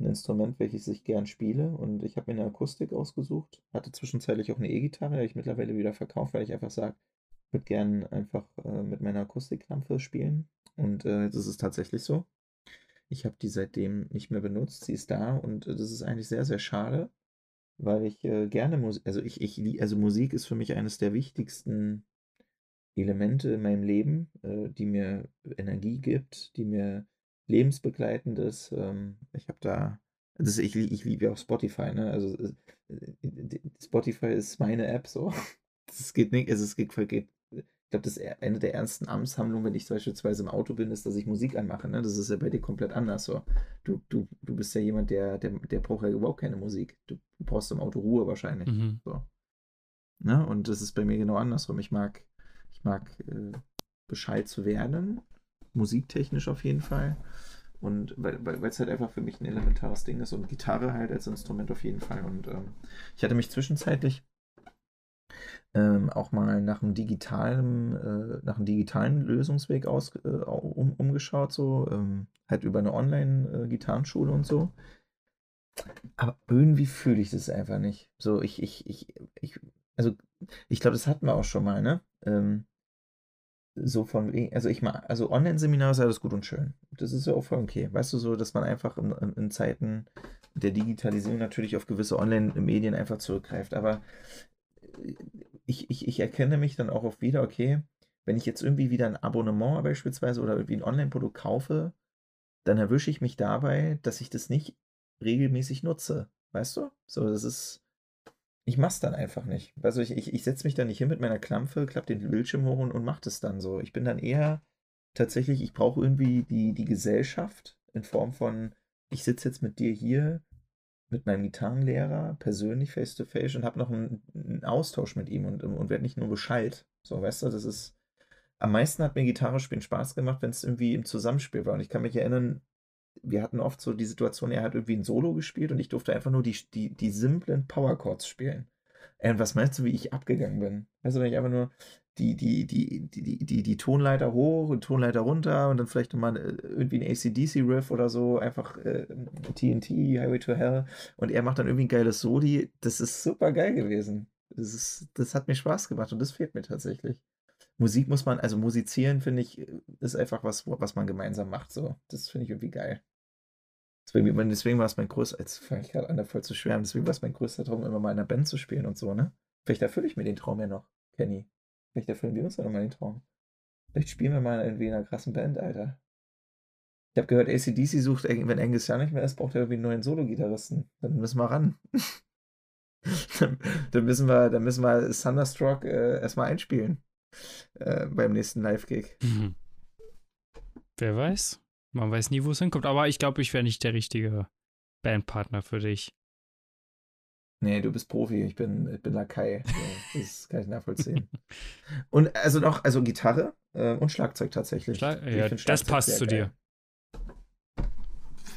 ein Instrument, welches ich gern spiele. Und ich habe mir eine Akustik ausgesucht. Hatte zwischenzeitlich auch eine E-Gitarre, die ich mittlerweile wieder verkauft, weil ich einfach sage, ich würde gern einfach äh, mit meiner Akustiklampe spielen. Und äh, jetzt ist tatsächlich so. Ich habe die seitdem nicht mehr benutzt. Sie ist da und äh, das ist eigentlich sehr, sehr schade, weil ich äh, gerne Musik, also ich, ich, also Musik ist für mich eines der wichtigsten Elemente in meinem Leben, äh, die mir Energie gibt, die mir lebensbegleitendes. Ähm, ich habe da, das, ich, ich liebe ja auch Spotify, ne? Also äh, Spotify ist meine App so. Es geht nicht, also es geht, geht ich glaube, das ist eine der ernsten Amtshandlungen, wenn ich beispielsweise im Auto bin, ist, dass ich Musik anmache. Ne? Das ist ja bei dir komplett anders. So. Du, du, du bist ja jemand, der, der, der braucht ja überhaupt keine Musik. Du brauchst im Auto Ruhe wahrscheinlich. Mhm. So. Ne? Und das ist bei mir genau andersrum. Ich mag, ich mag äh, Bescheid zu werden musiktechnisch auf jeden Fall. Und weil es halt einfach für mich ein elementares Ding ist und Gitarre halt als Instrument auf jeden Fall. Und ähm, ich hatte mich zwischenzeitlich ähm, auch mal nach einem digitalen, äh, nach einem digitalen Lösungsweg aus, äh, um, umgeschaut, so ähm, halt über eine Online-Gitarrenschule und so. Aber irgendwie fühle ich das einfach nicht. So, ich, ich, ich, ich, also ich glaube, das hatten wir auch schon mal, ne? Ähm, so von also ich mal, also Online-Seminar ist alles gut und schön. Das ist ja auch voll okay. Weißt du, so, dass man einfach in, in Zeiten der Digitalisierung natürlich auf gewisse Online-Medien einfach zurückgreift. Aber äh, ich, ich, ich erkenne mich dann auch oft wieder, okay, wenn ich jetzt irgendwie wieder ein Abonnement beispielsweise oder irgendwie ein Online-Produkt kaufe, dann erwische ich mich dabei, dass ich das nicht regelmäßig nutze. Weißt du? So, das ist, ich mach's dann einfach nicht. Also ich, ich, ich setze mich dann nicht hin mit meiner Klampfe, klapp den Bildschirm hoch und, und mach das dann so. Ich bin dann eher tatsächlich, ich brauche irgendwie die, die Gesellschaft in Form von, ich sitze jetzt mit dir hier, mit meinem Gitarrenlehrer, persönlich face to face und habe noch einen, einen, Austausch mit ihm und, und werde nicht nur Bescheid. So, weißt du, das ist. Am meisten hat mir Gitarre spielen Spaß gemacht, wenn es irgendwie im Zusammenspiel war. Und ich kann mich erinnern, wir hatten oft so die Situation, er hat irgendwie ein Solo gespielt und ich durfte einfach nur die, die, die simplen Power Chords spielen. Und was meinst du, wie ich abgegangen bin? Weißt du, wenn ich einfach nur die, die, die, die, die, die Tonleiter hoch und Tonleiter runter und dann vielleicht nochmal äh, irgendwie ein ACDC-Riff oder so, einfach äh, TNT, Highway to Hell und er macht dann irgendwie ein geiles Soli. Das ist super geil gewesen. Das, ist, das hat mir Spaß gemacht und das fehlt mir tatsächlich. Musik muss man, also musizieren, finde ich, ist einfach was, was man gemeinsam macht. So. Das finde ich irgendwie geil. Deswegen, deswegen war es mein größter, jetzt fange ich gerade an, voll zu schwärmen, deswegen war es mein größter Traum, immer mal in einer Band zu spielen und so, ne? Vielleicht erfülle ich mir den Traum ja noch, Kenny. Vielleicht erfüllen wir uns ja nochmal den Traum. Vielleicht spielen wir mal irgendwie in einer krassen Band, Alter. Ich habe gehört, ACDC sucht, wenn Angus ja nicht mehr ist, braucht er irgendwie einen neuen Solo-Gitarristen. Dann müssen wir ran. dann, dann, müssen wir, dann müssen wir Thunderstruck äh, erstmal einspielen. Äh, beim nächsten Live-Gig. Mhm. Wer weiß? Man weiß nie, wo es hinkommt, aber ich glaube, ich wäre nicht der richtige Bandpartner für dich. Nee, du bist Profi, ich bin, ich bin Lakai. das kann ich nachvollziehen. und also noch, also Gitarre äh, und Schlagzeug tatsächlich. Schlag ja, das passt zu dir.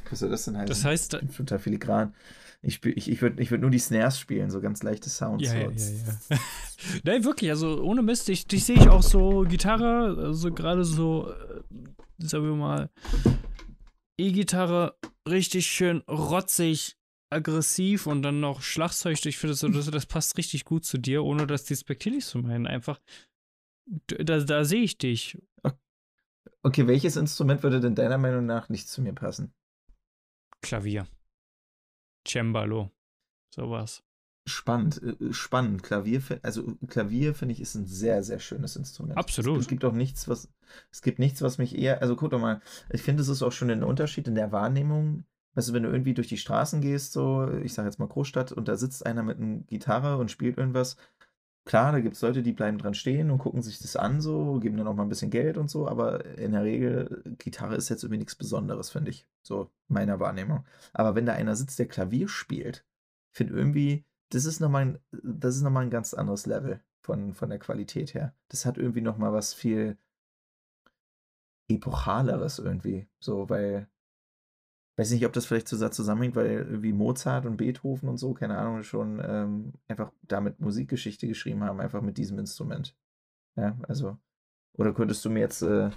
Was soll das denn heißen? Das heißt. Ich bin filigran. Ich, ich, ich würde ich würd nur die Snares spielen, so ganz leichte Sounds. Ja, ja, ja, ja. Nein, wirklich, also ohne Mist, ich, dich sehe ich auch so Gitarre, also gerade so, äh, sagen wir mal, E-Gitarre, richtig schön rotzig, aggressiv und dann noch Schlagzeug. Ich finde, das, das passt richtig gut zu dir, ohne das despektierlich zu meinen. Einfach, da, da sehe ich dich. Okay, welches Instrument würde denn deiner Meinung nach nicht zu mir passen? Klavier. Cembalo. Sowas. Spannend, äh, äh, spannend. Klavier, also Klavier finde ich ist ein sehr, sehr schönes Instrument. Absolut. Es, gibt auch nichts, was, es gibt nichts, was mich eher, also guck doch mal, ich finde, es ist auch schon ein Unterschied in der Wahrnehmung. Weißt du, wenn du irgendwie durch die Straßen gehst, so, ich sage jetzt mal Großstadt, und da sitzt einer mit einer Gitarre und spielt irgendwas, klar, da gibt es Leute, die bleiben dran stehen und gucken sich das an, so, geben dann auch mal ein bisschen Geld und so, aber in der Regel, Gitarre ist jetzt irgendwie nichts Besonderes, finde ich. So, meiner Wahrnehmung. Aber wenn da einer sitzt, der Klavier spielt, ich finde irgendwie, das ist nochmal ein, das ist nochmal ein ganz anderes Level von, von der Qualität her. Das hat irgendwie nochmal was viel epochaleres irgendwie. So, weil, weiß nicht, ob das vielleicht zusammenhängt, weil irgendwie Mozart und Beethoven und so, keine Ahnung, schon ähm, einfach damit Musikgeschichte geschrieben haben, einfach mit diesem Instrument. Ja, also, oder könntest du mir jetzt, äh,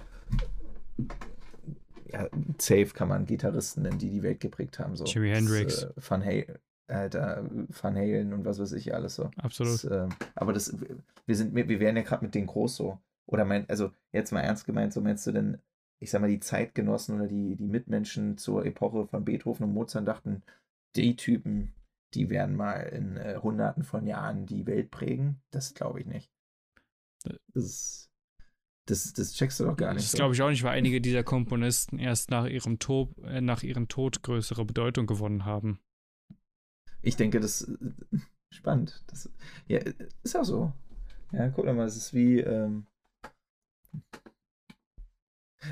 ja, safe kann man Gitarristen nennen, die die Welt geprägt haben, so. Jimi Hendrix. Äh, Van Halen, Alter, Van Halen und was weiß ich alles so. Absolut. Das, äh, aber das, wir sind, wir werden ja gerade mit denen groß so. Oder mein, also jetzt mal ernst gemeint, so meinst du denn, ich sag mal, die Zeitgenossen oder die, die Mitmenschen zur Epoche von Beethoven und Mozart dachten, die Typen, die werden mal in äh, hunderten von Jahren die Welt prägen? Das glaube ich nicht. Das, das, das checkst du doch gar nicht. Das glaube ich auch nicht, weil einige dieser Komponisten erst nach ihrem, Tod, äh, nach ihrem Tod größere Bedeutung gewonnen haben. Ich denke, das ist äh, spannend. Das, ja, ist auch so. Ja, guck mal, es ist wie, ähm,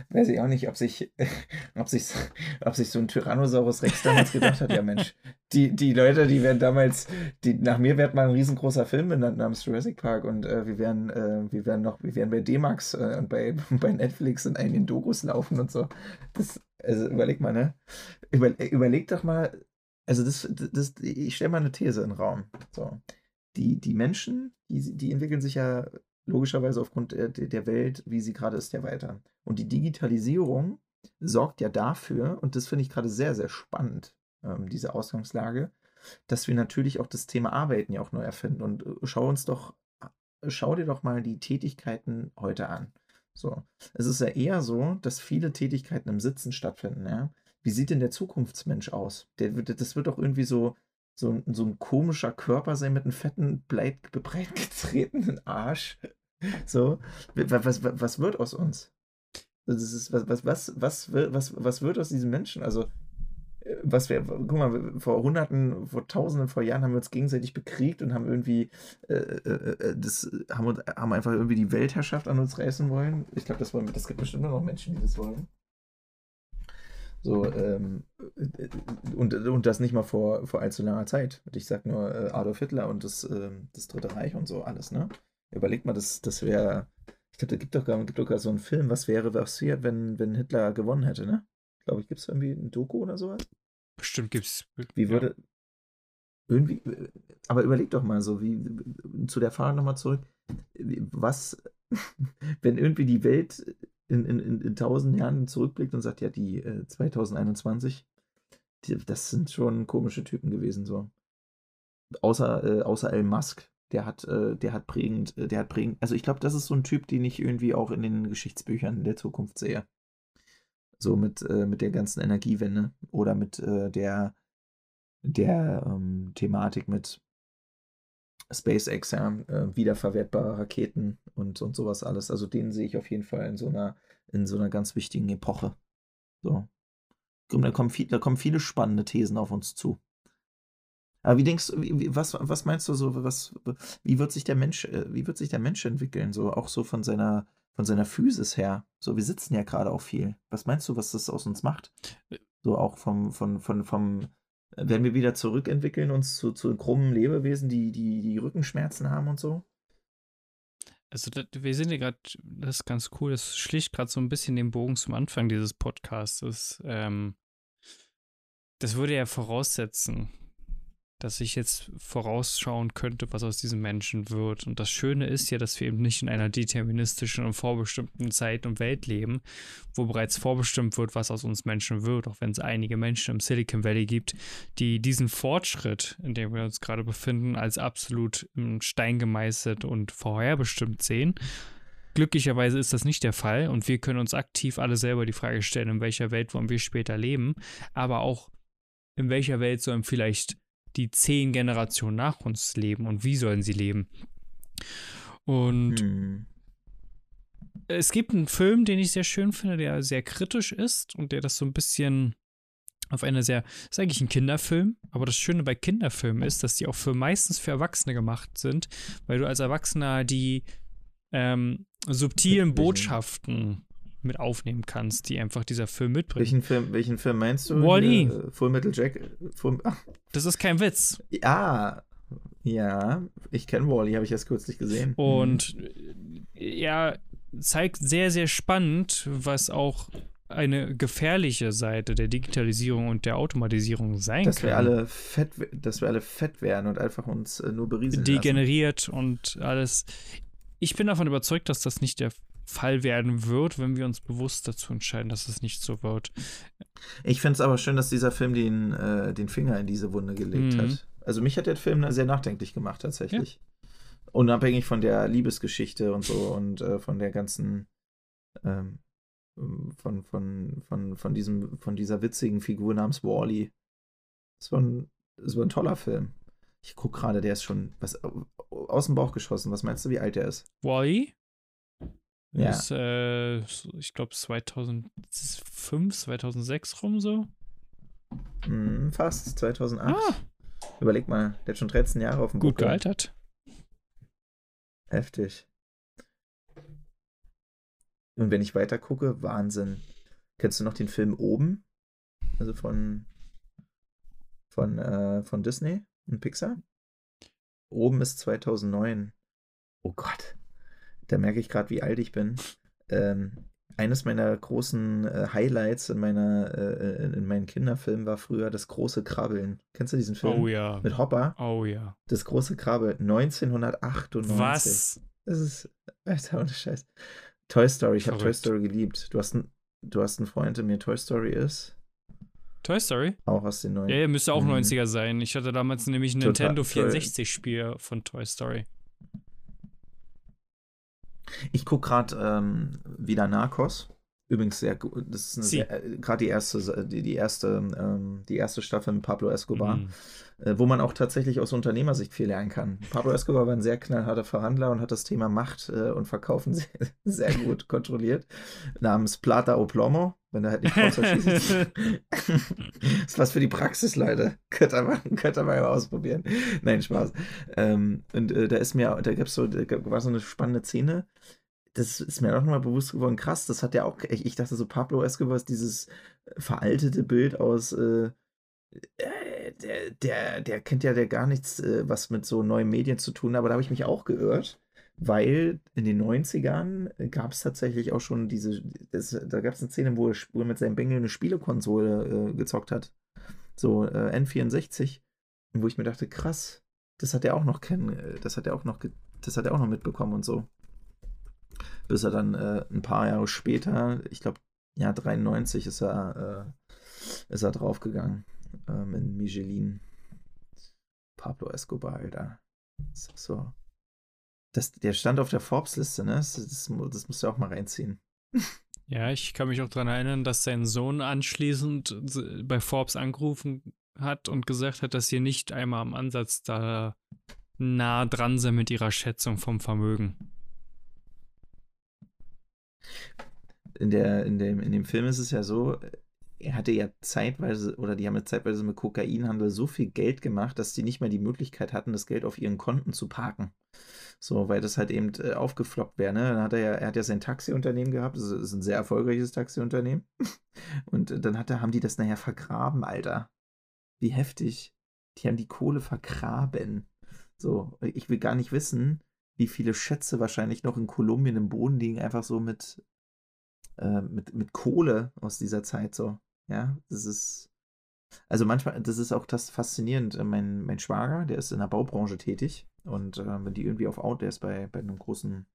weiß ich auch nicht, ob sich, ob sich, ob sich so ein Tyrannosaurus Rex damals gedacht hat, ja Mensch, die, die Leute, die werden damals, die, nach mir wird mal ein riesengroßer Film benannt namens Jurassic Park und äh, wir werden, äh, wir werden noch, wir werden bei D-Max äh, und bei, bei Netflix in einigen Dokus laufen und so. Das, also überleg mal, ne? Über, überleg doch mal, also das, das, ich stelle mal eine These in den Raum. So. Die, die Menschen, die, die entwickeln sich ja logischerweise aufgrund der, der Welt, wie sie gerade ist, ja weiter. Und die Digitalisierung sorgt ja dafür, und das finde ich gerade sehr, sehr spannend, ähm, diese Ausgangslage, dass wir natürlich auch das Thema Arbeiten ja auch neu erfinden. Und äh, schau uns doch, schau dir doch mal die Tätigkeiten heute an. So. Es ist ja eher so, dass viele Tätigkeiten im Sitzen stattfinden, ja wie sieht denn der Zukunftsmensch aus? Der, das wird doch irgendwie so, so, so ein komischer Körper sein mit einem fetten, breit, getretenen Arsch. So, was, was, was wird aus uns? Das ist, was, was, was, was, was, was wird aus diesen Menschen? Also, was wir, guck mal, vor Hunderten, vor Tausenden, vor Jahren haben wir uns gegenseitig bekriegt und haben irgendwie, äh, äh, äh das, haben, haben einfach irgendwie die Weltherrschaft an uns reißen wollen. Ich glaube, das wollen das gibt bestimmt noch Menschen, die das wollen. So, ähm, äh, und, und das nicht mal vor, vor allzu langer Zeit. Ich sag nur äh, Adolf Hitler und das, äh, das Dritte Reich und so alles, ne? Überlegt mal, das, das wäre, ich glaube, da gibt doch, gar, gibt doch gar so einen Film, was wäre passiert, wenn, wenn Hitler gewonnen hätte, ne? Glaube ich, gibt es irgendwie ein Doku oder sowas? Bestimmt gibt es. Wie würde. Ja. Irgendwie. Aber überleg doch mal so, wie. Zu der Frage nochmal zurück. Was, wenn irgendwie die Welt in, in, in, in tausend Jahren zurückblickt und sagt, ja, die äh, 2021, die, das sind schon komische Typen gewesen, so. Außer, äh, außer Elon Musk, der hat, äh, der hat prägend, äh, der hat prägend, also ich glaube, das ist so ein Typ, den ich irgendwie auch in den Geschichtsbüchern der Zukunft sehe. So mit, äh, mit der ganzen Energiewende oder mit äh, der, der ähm, Thematik mit SpaceX, ja, äh, wiederverwertbare Raketen und, und sowas alles. Also den sehe ich auf jeden Fall in so einer, in so einer ganz wichtigen Epoche. So. Da kommen, viel, da kommen viele spannende Thesen auf uns zu. Aber wie denkst du, was, was meinst du so, was, wie wird sich der Mensch, äh, wie wird sich der Mensch entwickeln? So auch so von seiner, von seiner Physis her. So, wir sitzen ja gerade auch viel. Was meinst du, was das aus uns macht? So auch vom, von, von, vom, werden wir wieder zurückentwickeln, uns zu, zu krummen Lebewesen, die, die, die Rückenschmerzen haben und so? Also das, wir sind ja gerade, das ist ganz cool, das schlicht gerade so ein bisschen den Bogen zum Anfang dieses Podcasts. Ähm, das würde ja voraussetzen, dass ich jetzt vorausschauen könnte, was aus diesem Menschen wird. Und das Schöne ist ja, dass wir eben nicht in einer deterministischen und vorbestimmten Zeit und Welt leben, wo bereits vorbestimmt wird, was aus uns Menschen wird, auch wenn es einige Menschen im Silicon Valley gibt, die diesen Fortschritt, in dem wir uns gerade befinden, als absolut im Stein gemeißelt und vorherbestimmt sehen. Glücklicherweise ist das nicht der Fall und wir können uns aktiv alle selber die Frage stellen, in welcher Welt wollen wir später leben, aber auch in welcher Welt sollen vielleicht die zehn Generationen nach uns leben und wie sollen sie leben. Und hm. es gibt einen Film, den ich sehr schön finde, der sehr kritisch ist und der das so ein bisschen auf eine sehr, ist eigentlich ein Kinderfilm, aber das Schöne bei Kinderfilmen ist, dass die auch für meistens für Erwachsene gemacht sind, weil du als Erwachsener die ähm, subtilen Botschaften mit aufnehmen kannst, die einfach dieser Film mitbringt. Welchen Film, welchen Film meinst du? Wally. -E. Full Metal Jack. Full, das ist kein Witz. Ja, ja, ich kenne Wally, habe ich erst kürzlich gesehen. Und mhm. ja, zeigt sehr, sehr spannend, was auch eine gefährliche Seite der Digitalisierung und der Automatisierung sein dass kann. Wir alle fett, dass wir alle fett werden und einfach uns äh, nur berieseln Degeneriert lassen. und alles. Ich bin davon überzeugt, dass das nicht der Fall werden wird, wenn wir uns bewusst dazu entscheiden, dass es nicht so wird. Ich finde es aber schön, dass dieser Film den, äh, den Finger in diese Wunde gelegt mhm. hat. Also mich hat der Film sehr nachdenklich gemacht, tatsächlich. Ja. Unabhängig von der Liebesgeschichte und so und äh, von der ganzen ähm, von, von, von, von, diesem, von dieser witzigen Figur namens Wally. Es war ein, es war ein toller Film. Ich gucke gerade, der ist schon was aus dem Bauch geschossen. Was meinst du, wie alt der ist? Wally? Ja. Ist, äh, ich glaube 2005, 2006 rum so. Hm, fast, 2008. Ah. Überleg mal, der hat schon 13 Jahre auf dem Gut Buckel. gealtert. Heftig. Und wenn ich weiter gucke, Wahnsinn. Kennst du noch den Film Oben? Also von von, äh, von Disney und Pixar? Oben ist 2009. Oh Gott da merke ich gerade, wie alt ich bin. Ähm, eines meiner großen äh, Highlights in meiner äh, in meinen Kinderfilmen war früher das große Krabbeln. Kennst du diesen Film? Oh ja. Mit Hopper? Oh ja. Das große Krabbeln 1998. Was? Das ist Alter, ohne Scheiß. Toy Story, ich habe Toy Story geliebt. Du hast, du hast einen Freund, der mir Toy Story ist. Toy Story? Auch aus den 90ern. Ja, ja, müsste auch mhm. 90er sein. Ich hatte damals nämlich ein Nintendo 64-Spiel von Toy Story. Ich gucke gerade ähm, wieder Narcos. Übrigens sehr gut. Das ist äh, gerade die erste, die, die erste, ähm, die erste Staffel mit Pablo Escobar, mhm. äh, wo man auch tatsächlich aus Unternehmersicht viel lernen kann. Pablo Escobar war ein sehr knallharter Verhandler und hat das Thema Macht äh, und Verkaufen sehr, sehr gut kontrolliert. Namens Plata o Plomo, wenn er halt nicht raus das ist was für die Praxis, Leute. Könnt ihr mal, könnt ihr mal ausprobieren. Nein, Spaß. Ähm, und äh, da ist mir, da gab's so, da war so eine spannende Szene das ist mir auch nochmal bewusst geworden, krass, das hat ja auch, ich dachte so, Pablo Escobar ist dieses veraltete Bild aus, äh, äh, der, der, der kennt ja der gar nichts, äh, was mit so neuen Medien zu tun, aber da habe ich mich auch geirrt, weil in den 90ern gab es tatsächlich auch schon diese, das, da gab es eine Szene, wo er, wo er mit seinem Bengel eine Spielekonsole äh, gezockt hat, so äh, N64, wo ich mir dachte, krass, das hat er auch noch kennen, äh, das hat er auch noch, das hat er auch noch mitbekommen und so bis er dann äh, ein paar Jahre später, ich glaube, ja, 93 ist er, äh, ist er draufgegangen ähm, in Michelin. Pablo Escobar, Alter. So. Das, der stand auf der Forbes-Liste, ne? Das, das, das musst du auch mal reinziehen. Ja, ich kann mich auch daran erinnern, dass sein Sohn anschließend bei Forbes angerufen hat und gesagt hat, dass sie nicht einmal am Ansatz da nah dran sind mit ihrer Schätzung vom Vermögen in, der, in, dem, in dem Film ist es ja so, er hatte ja zeitweise, oder die haben ja zeitweise mit Kokainhandel so viel Geld gemacht, dass die nicht mehr die Möglichkeit hatten, das Geld auf ihren Konten zu parken. So, weil das halt eben äh, aufgefloppt wäre. Ne? Dann hat er ja, er hat ja sein Taxiunternehmen gehabt, das ist ein sehr erfolgreiches Taxiunternehmen. Und dann hat er, haben die das nachher vergraben, Alter. Wie heftig. Die haben die Kohle vergraben. So, ich will gar nicht wissen, wie viele Schätze wahrscheinlich noch in Kolumbien im Boden liegen, einfach so mit, äh, mit, mit Kohle aus dieser Zeit so. Ja, das ist. Also manchmal, das ist auch das faszinierend. Äh, mein, mein Schwager, der ist in der Baubranche tätig und äh, wenn die irgendwie auf Auto, der ist bei, bei einem großen,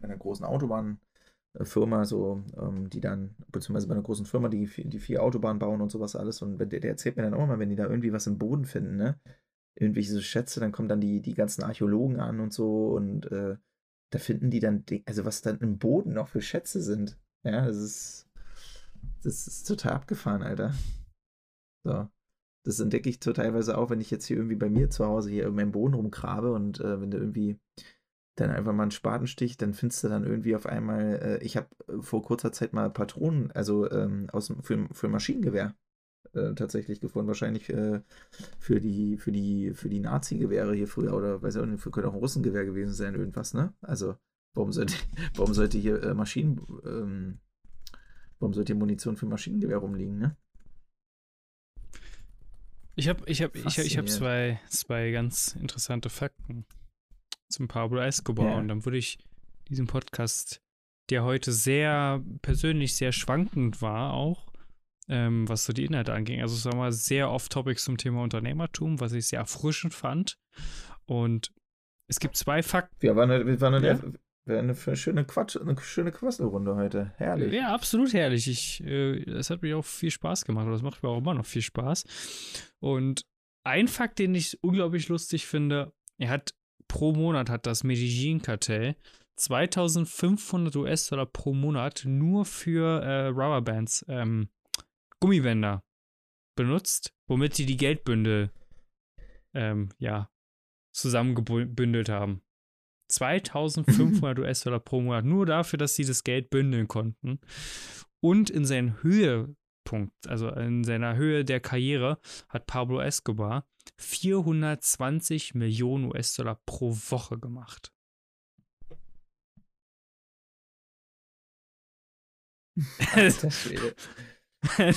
einer großen Autobahnfirma, so, ähm, die dann, beziehungsweise bei einer großen Firma, die, die vier Autobahnen bauen und sowas alles. Und der, der erzählt mir dann auch mal, wenn die da irgendwie was im Boden finden, ne? Irgendwelche so Schätze, dann kommen dann die, die ganzen Archäologen an und so und äh, da finden die dann, also was dann im Boden noch für Schätze sind. Ja, das ist, das ist total abgefahren, Alter. So. Das entdecke ich teilweise auch, wenn ich jetzt hier irgendwie bei mir zu Hause hier im Boden rumgrabe und äh, wenn du irgendwie dann einfach mal einen Spaten sticht, dann findest du dann irgendwie auf einmal, äh, ich habe vor kurzer Zeit mal Patronen, also ähm, aus, für, für Maschinengewehr äh, tatsächlich gefunden. Wahrscheinlich äh, für die, für die, für die Nazi-Gewehre hier früher oder weiß ich auch nicht, könnte auch ein Russengewehr gewesen sein, irgendwas, ne? Also, warum sollte, warum sollte hier äh, Maschinen, ähm, warum sollte hier Munition für Maschinengewehr rumliegen, ne? Ich habe ich hab, ich, ich hab zwei, zwei ganz interessante Fakten zum Pablo Escobar ja. und dann würde ich diesen Podcast, der heute sehr persönlich sehr schwankend war, auch ähm, was so die Inhalte anging. Also sagen wir mal sehr off-topic zum Thema Unternehmertum, was ich sehr erfrischend fand. Und es gibt zwei Fakten. Wir waren, wir waren ja? eine, eine schöne Quatsch, eine schöne Quasselrunde heute. Herrlich. Ja, absolut herrlich. Ich, äh, das hat mir auch viel Spaß gemacht. Das macht mir auch immer noch viel Spaß. Und ein Fakt, den ich unglaublich lustig finde, er hat pro Monat hat das Medellin-Kartell 2500 US-Dollar pro Monat nur für äh, Rubberbands ähm, Gummibänder benutzt, womit sie die Geldbündel ähm, ja, zusammengebündelt haben. 2500 US-Dollar pro Monat, nur dafür, dass sie das Geld bündeln konnten. Und in seinen Höhepunkt, also in seiner Höhe der Karriere, hat Pablo Escobar 420 Millionen US-Dollar pro Woche gemacht.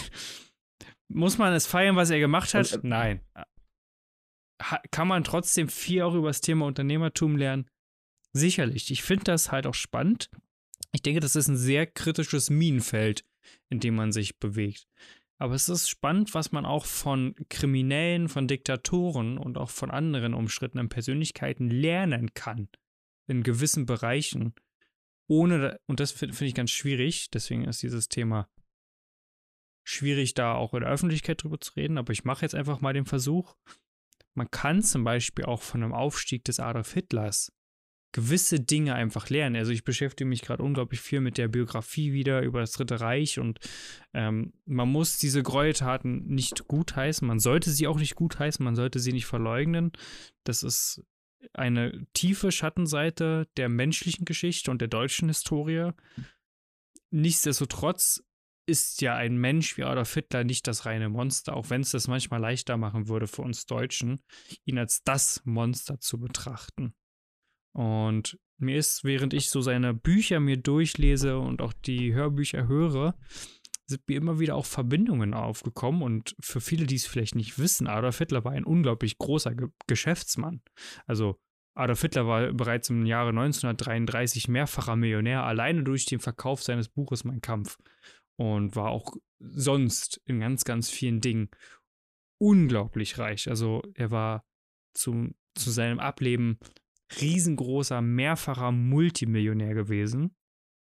Muss man es feiern, was er gemacht hat? Und, äh, Nein. Ha kann man trotzdem viel auch über das Thema Unternehmertum lernen? Sicherlich. Ich finde das halt auch spannend. Ich denke, das ist ein sehr kritisches Minenfeld, in dem man sich bewegt. Aber es ist spannend, was man auch von Kriminellen, von Diktatoren und auch von anderen umstrittenen Persönlichkeiten lernen kann. In gewissen Bereichen. Ohne, und das finde find ich ganz schwierig, deswegen ist dieses Thema schwierig, da auch in der Öffentlichkeit drüber zu reden, aber ich mache jetzt einfach mal den Versuch. Man kann zum Beispiel auch von einem Aufstieg des Adolf Hitlers gewisse Dinge einfach lernen. Also ich beschäftige mich gerade unglaublich viel mit der Biografie wieder über das Dritte Reich und ähm, man muss diese Gräueltaten nicht gutheißen, man sollte sie auch nicht gutheißen, man sollte sie nicht verleugnen. Das ist eine tiefe Schattenseite der menschlichen Geschichte und der deutschen Historie. Nichtsdestotrotz ist ja ein Mensch wie Adolf Hitler nicht das reine Monster, auch wenn es das manchmal leichter machen würde für uns Deutschen, ihn als das Monster zu betrachten. Und mir ist, während ich so seine Bücher mir durchlese und auch die Hörbücher höre, sind mir immer wieder auch Verbindungen aufgekommen. Und für viele, die es vielleicht nicht wissen, Adolf Hitler war ein unglaublich großer Ge Geschäftsmann. Also Adolf Hitler war bereits im Jahre 1933 mehrfacher Millionär, alleine durch den Verkauf seines Buches Mein Kampf. Und war auch sonst in ganz, ganz vielen Dingen unglaublich reich. Also er war zum, zu seinem Ableben riesengroßer, mehrfacher Multimillionär gewesen.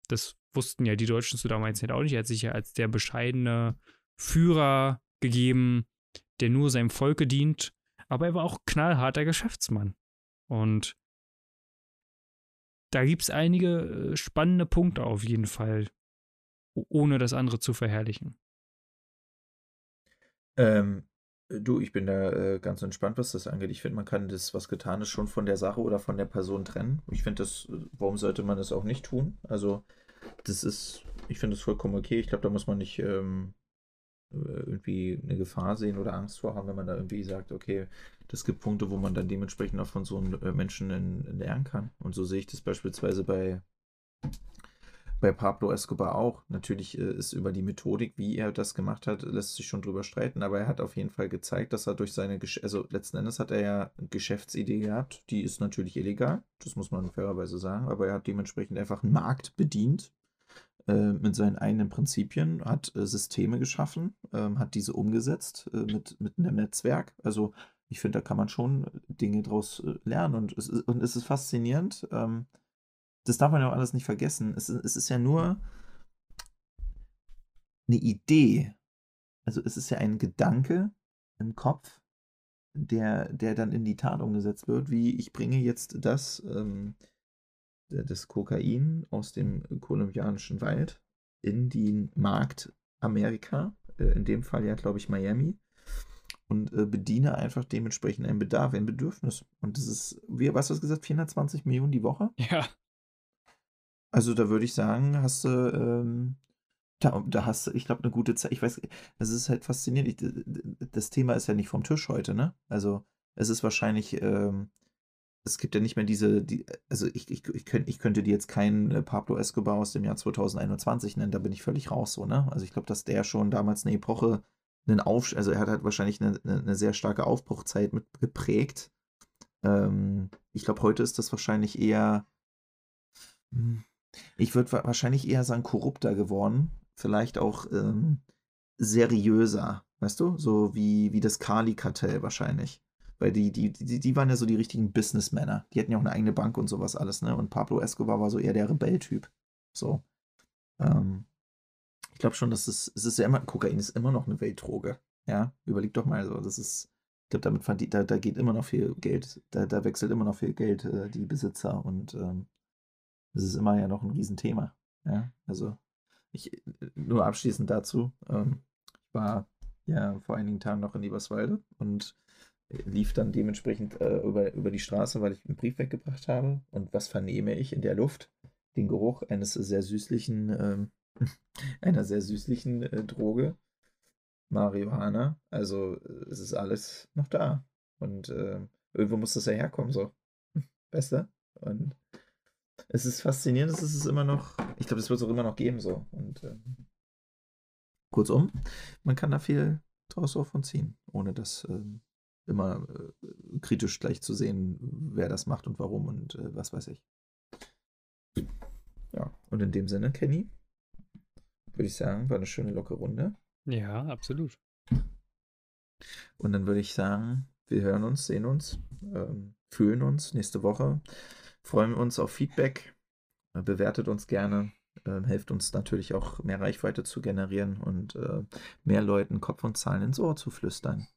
Das wussten ja die Deutschen zu damals Zeit auch nicht. Er hat sich ja als der bescheidene Führer gegeben, der nur seinem Volke dient. Aber er war auch knallharter Geschäftsmann. Und da gibt es einige äh, spannende Punkte auf jeden Fall, ohne das andere zu verherrlichen. Ähm, Du, ich bin da äh, ganz entspannt, was das angeht. Ich finde, man kann das, was getan ist, schon von der Sache oder von der Person trennen. Ich finde das, äh, warum sollte man das auch nicht tun? Also, das ist, ich finde das vollkommen okay. Ich glaube, da muss man nicht ähm, äh, irgendwie eine Gefahr sehen oder Angst vor haben, wenn man da irgendwie sagt, okay, das gibt Punkte, wo man dann dementsprechend auch von so einem äh, Menschen lernen kann. Und so sehe ich das beispielsweise bei bei Pablo Escobar auch. Natürlich äh, ist über die Methodik, wie er das gemacht hat, lässt sich schon drüber streiten, aber er hat auf jeden Fall gezeigt, dass er durch seine, Gesch also letzten Endes hat er ja Geschäftsidee gehabt, die ist natürlich illegal, das muss man fairerweise sagen, aber er hat dementsprechend einfach einen Markt bedient äh, mit seinen eigenen Prinzipien, hat äh, Systeme geschaffen, ähm, hat diese umgesetzt äh, mit, mit einem Netzwerk. Also ich finde, da kann man schon Dinge draus äh, lernen und es ist, und es ist faszinierend. Ähm, das darf man ja auch alles nicht vergessen. Es, es ist ja nur eine Idee. Also es ist ja ein Gedanke im Kopf, der, der dann in die Tat umgesetzt wird, wie ich bringe jetzt das, ähm, das Kokain aus dem kolumbianischen Wald in den Markt Amerika, äh, in dem Fall ja, glaube ich, Miami, und äh, bediene einfach dementsprechend einen Bedarf, ein Bedürfnis. Und das ist, wie, was hast du gesagt, 420 Millionen die Woche? Ja. Also da würde ich sagen, hast du, ähm, da, da hast du, ich glaube, eine gute Zeit. Ich weiß, das ist halt faszinierend. Ich, das Thema ist ja nicht vom Tisch heute, ne? Also es ist wahrscheinlich, ähm, es gibt ja nicht mehr diese, die, also ich, ich, ich, könnt, ich könnte dir jetzt keinen äh, Pablo Escobar aus dem Jahr 2021 nennen, da bin ich völlig raus so, ne? Also ich glaube, dass der schon damals eine Epoche, einen Auf, also er hat halt wahrscheinlich eine, eine sehr starke Aufbruchzeit mit geprägt. Ähm, ich glaube, heute ist das wahrscheinlich eher, hm, ich würde wahrscheinlich eher sagen, korrupter geworden. Vielleicht auch ähm, seriöser, weißt du? So wie, wie das Kali-Kartell wahrscheinlich. Weil die, die, die, die waren ja so die richtigen Businessmänner. Die hatten ja auch eine eigene Bank und sowas alles, ne? Und Pablo Escobar war so eher der Rebelltyp. So. Ähm, ich glaube schon, dass es, es ist ja immer, Kokain ist immer noch eine Weltdroge. Ja, überleg doch mal so, das ist, ich glaube, damit verdient, da, da geht immer noch viel Geld, da, da wechselt immer noch viel Geld äh, die Besitzer und ähm, das ist immer ja noch ein Riesenthema. Ja, also ich nur abschließend dazu. Ähm, ich war ja vor einigen Tagen noch in Eberswalde und lief dann dementsprechend äh, über, über die Straße, weil ich einen Brief weggebracht habe. Und was vernehme ich in der Luft? Den Geruch eines sehr süßlichen, ähm, einer sehr süßlichen äh, Droge. Marihuana. Also es ist alles noch da. Und äh, irgendwo muss das ja herkommen, so. Besser. Und es ist faszinierend, dass es immer noch, ich glaube, es wird es auch immer noch geben so. Und ähm, kurzum, man kann da viel draus davon ziehen, ohne das ähm, immer äh, kritisch gleich zu sehen, wer das macht und warum und äh, was weiß ich. Ja, und in dem Sinne, Kenny, würde ich sagen, war eine schöne lockere Runde. Ja, absolut. Und dann würde ich sagen, wir hören uns, sehen uns, ähm, fühlen uns nächste Woche freuen wir uns auf Feedback. Äh, bewertet uns gerne. Äh, hilft uns natürlich auch mehr Reichweite zu generieren und äh, mehr Leuten Kopf und Zahlen ins Ohr zu flüstern.